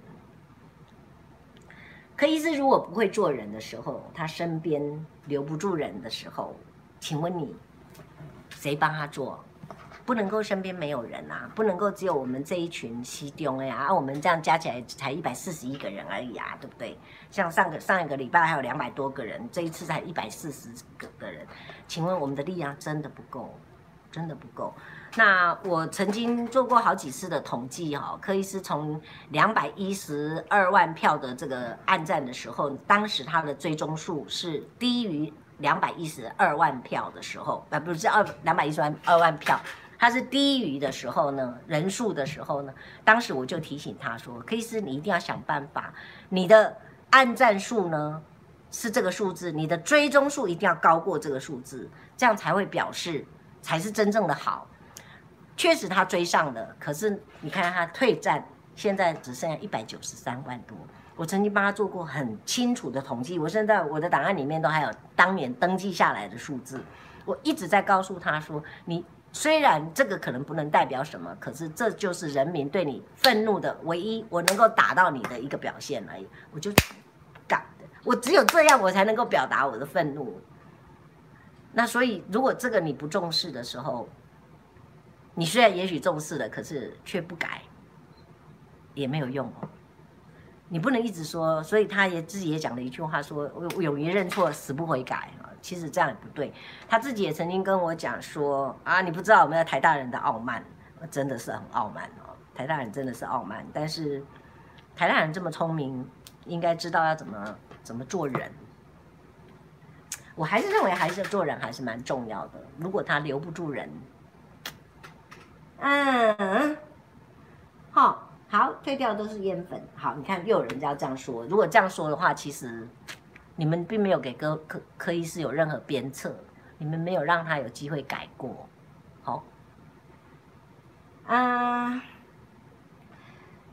柯医师如果不会做人的时候，他身边留不住人的时候，请问你谁帮他做？不能够身边没有人啊，不能够只有我们这一群西中呀，啊，我们这样加起来才一百四十一个人而已啊，对不对？像上个上一个礼拜还有两百多个人，这一次才一百四十个个人，请问我们的力量真的不够，真的不够。那我曾经做过好几次的统计哈，柯医师从两百一十二万票的这个暗战的时候，当时他的追踪数是低于两百一十二万票的时候，啊不是二两百一十万二万票，他是低于的时候呢，人数的时候呢，当时我就提醒他说，柯医师你一定要想办法，你的暗战数呢是这个数字，你的追踪数一定要高过这个数字，这样才会表示才是真正的好。确实他追上了，可是你看他退战，现在只剩下一百九十三万多。我曾经帮他做过很清楚的统计，我现在我的档案里面都还有当年登记下来的数字。我一直在告诉他说，你虽然这个可能不能代表什么，可是这就是人民对你愤怒的唯一我能够打到你的一个表现而已。我就干的，我只有这样我才能够表达我的愤怒。那所以如果这个你不重视的时候，你虽然也许重视了，可是却不改，也没有用哦。你不能一直说，所以他也自己也讲了一句话说，说勇于认错，死不悔改啊。其实这样也不对。他自己也曾经跟我讲说啊，你不知道我们的台大人的傲慢，真的是很傲慢哦。台大人真的是傲慢，但是台大人这么聪明，应该知道要怎么怎么做人。我还是认为，还是做人还是蛮重要的。如果他留不住人。嗯，好，好，退掉都是烟粉。好，你看又有人家这样说。如果这样说的话，其实你们并没有给柯柯柯医师有任何鞭策，你们没有让他有机会改过。好，啊，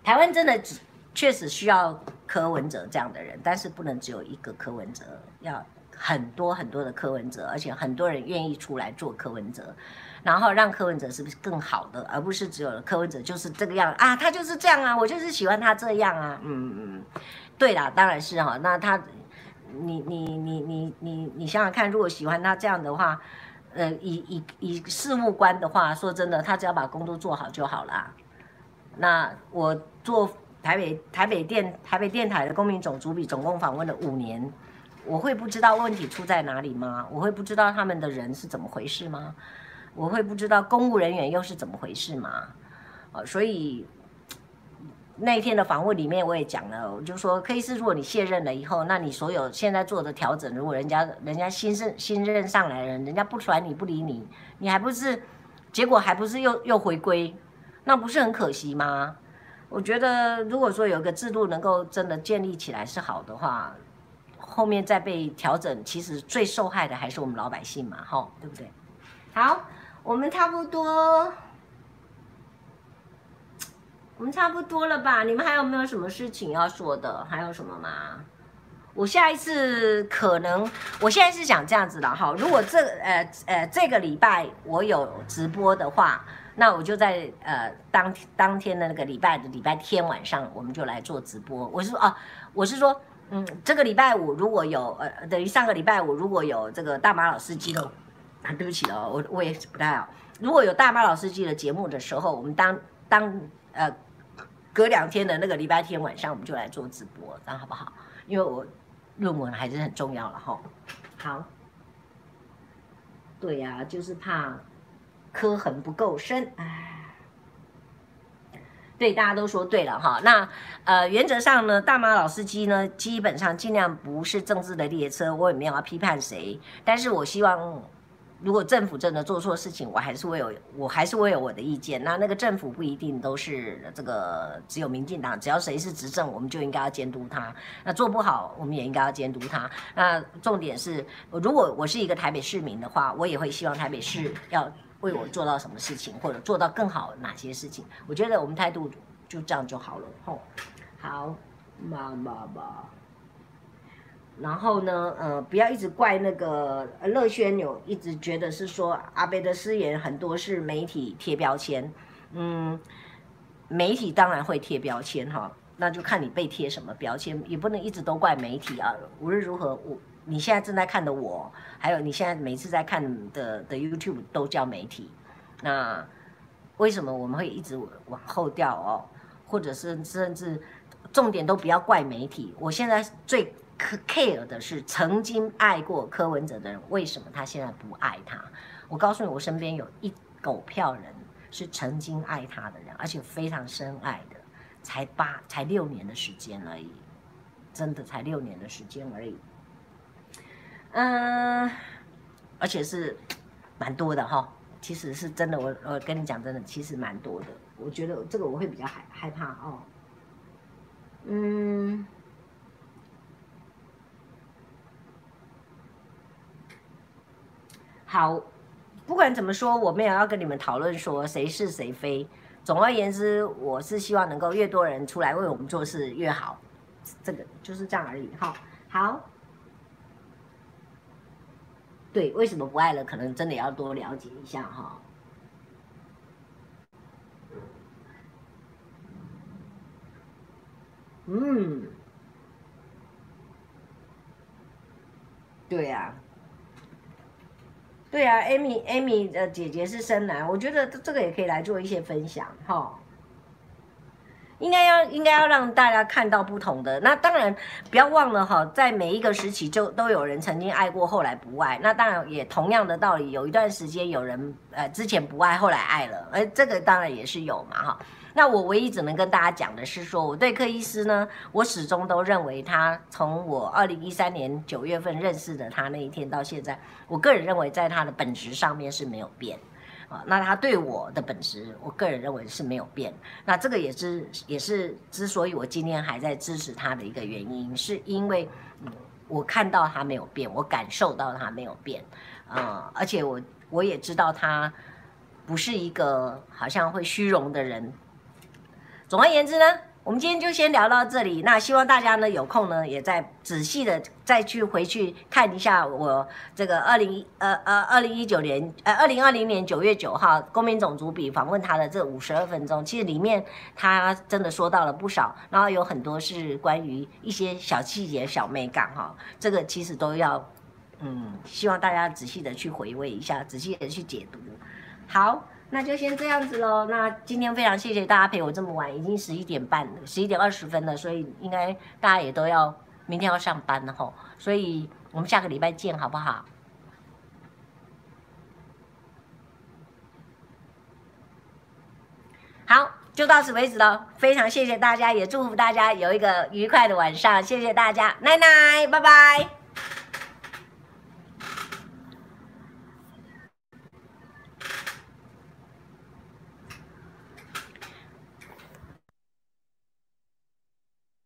台湾真的只确实需要柯文哲这样的人，但是不能只有一个柯文哲，要很多很多的柯文哲，而且很多人愿意出来做柯文哲。然后让柯文哲是不是更好的，而不是只有柯文哲就是这个样啊，他就是这样啊，我就是喜欢他这样啊，嗯嗯，对啦，当然是哈，那他，你你你你你你想想看，如果喜欢他这样的话，呃，以以以事务官的话，说真的，他只要把工作做好就好了。那我做台北台北电台北电台的公民总主笔，总共访问了五年，我会不知道问题出在哪里吗？我会不知道他们的人是怎么回事吗？我会不知道公务人员又是怎么回事吗？哦，所以那一天的访问里面我也讲了，我就说，可以是，如果你卸任了以后，那你所有现在做的调整，如果人家人家新任新任上来的人，人家不传你不理你，你还不是结果还不是又又回归，那不是很可惜吗？我觉得如果说有个制度能够真的建立起来是好的话，后面再被调整，其实最受害的还是我们老百姓嘛，哈，对不对？好。我们差不多，我们差不多了吧？你们还有没有什么事情要说的？还有什么吗？我下一次可能，我现在是想这样子的哈。如果这呃呃这个礼拜我有直播的话，那我就在呃当当天的那个礼拜的礼拜天晚上，我们就来做直播。我是说啊，我是说，嗯，这个礼拜五如果有呃等于上个礼拜五如果有这个大马老司机的。啊，对不起哦，我我也不太好。如果有大妈老司机的节目的时候，我们当当呃隔两天的那个礼拜天晚上，我们就来做直播，这样好不好？因为我论文还是很重要了哈。好，对呀、就是怕刻痕不够深，哎。对，大家都说对了哈。那呃，原则上呢，大妈老司机呢，基本上尽量不是政治的列车，我也没有要批判谁，但是我希望。如果政府真的做错事情，我还是会有，我还是会有我的意见。那那个政府不一定都是这个只有民进党，只要谁是执政，我们就应该要监督他。那做不好，我们也应该要监督他。那重点是，如果我是一个台北市民的话，我也会希望台北市要为我做到什么事情，或者做到更好哪些事情。我觉得我们态度就这样就好了。吼，好，妈妈吧。然后呢，呃，不要一直怪那个乐轩，有一直觉得是说阿贝的私言很多是媒体贴标签，嗯，媒体当然会贴标签哈，那就看你被贴什么标签，也不能一直都怪媒体啊。无论如何，我你现在正在看的我，还有你现在每次在看的的 YouTube 都叫媒体，那为什么我们会一直往后掉哦？或者是甚至重点都不要怪媒体，我现在最。Care 的是曾经爱过柯文哲的人，为什么他现在不爱他？我告诉你，我身边有一狗票人是曾经爱他的人，而且非常深爱的，才八才六年的时间而已，真的才六年的时间而已。嗯，而且是蛮多的哈，其实是真的，我我跟你讲真的，其实蛮多的。我觉得这个我会比较害害怕哦。嗯。好，不管怎么说，我没有要跟你们讨论说谁是谁非。总而言之，我是希望能够越多人出来为我们做事越好，这个就是这样而已。哈，好，对，为什么不爱了？可能真的要多了解一下哈。嗯，对呀。对啊，Amy，Amy 的姐姐是深蓝，我觉得这个也可以来做一些分享哈。应该要应该要让大家看到不同的。那当然不要忘了哈，在每一个时期就都有人曾经爱过，后来不爱。那当然也同样的道理，有一段时间有人呃之前不爱，后来爱了，而这个当然也是有嘛哈。那我唯一只能跟大家讲的是说，我对柯医师呢，我始终都认为他从我二零一三年九月份认识的他那一天到现在，我个人认为在他的本质上面是没有变，啊，那他对我的本质，我个人认为是没有变。那这个也是也是之所以我今天还在支持他的一个原因，是因为我看到他没有变，我感受到他没有变，啊，而且我我也知道他不是一个好像会虚荣的人。总而言之呢，我们今天就先聊到这里。那希望大家呢有空呢，也再仔细的再去回去看一下我这个二零呃呃二零一九年呃二零二零年九月九号公民种族比访问他的这五十二分钟，其实里面他真的说到了不少，然后有很多是关于一些小细节、小美感哈。这个其实都要嗯，希望大家仔细的去回味一下，仔细的去解读。好。那就先这样子喽。那今天非常谢谢大家陪我这么晚，已经十一点半了，十一点二十分了，所以应该大家也都要明天要上班了吼。所以我们下个礼拜见，好不好？好，就到此为止了。非常谢谢大家，也祝福大家有一个愉快的晚上。谢谢大家，奶奶，拜拜。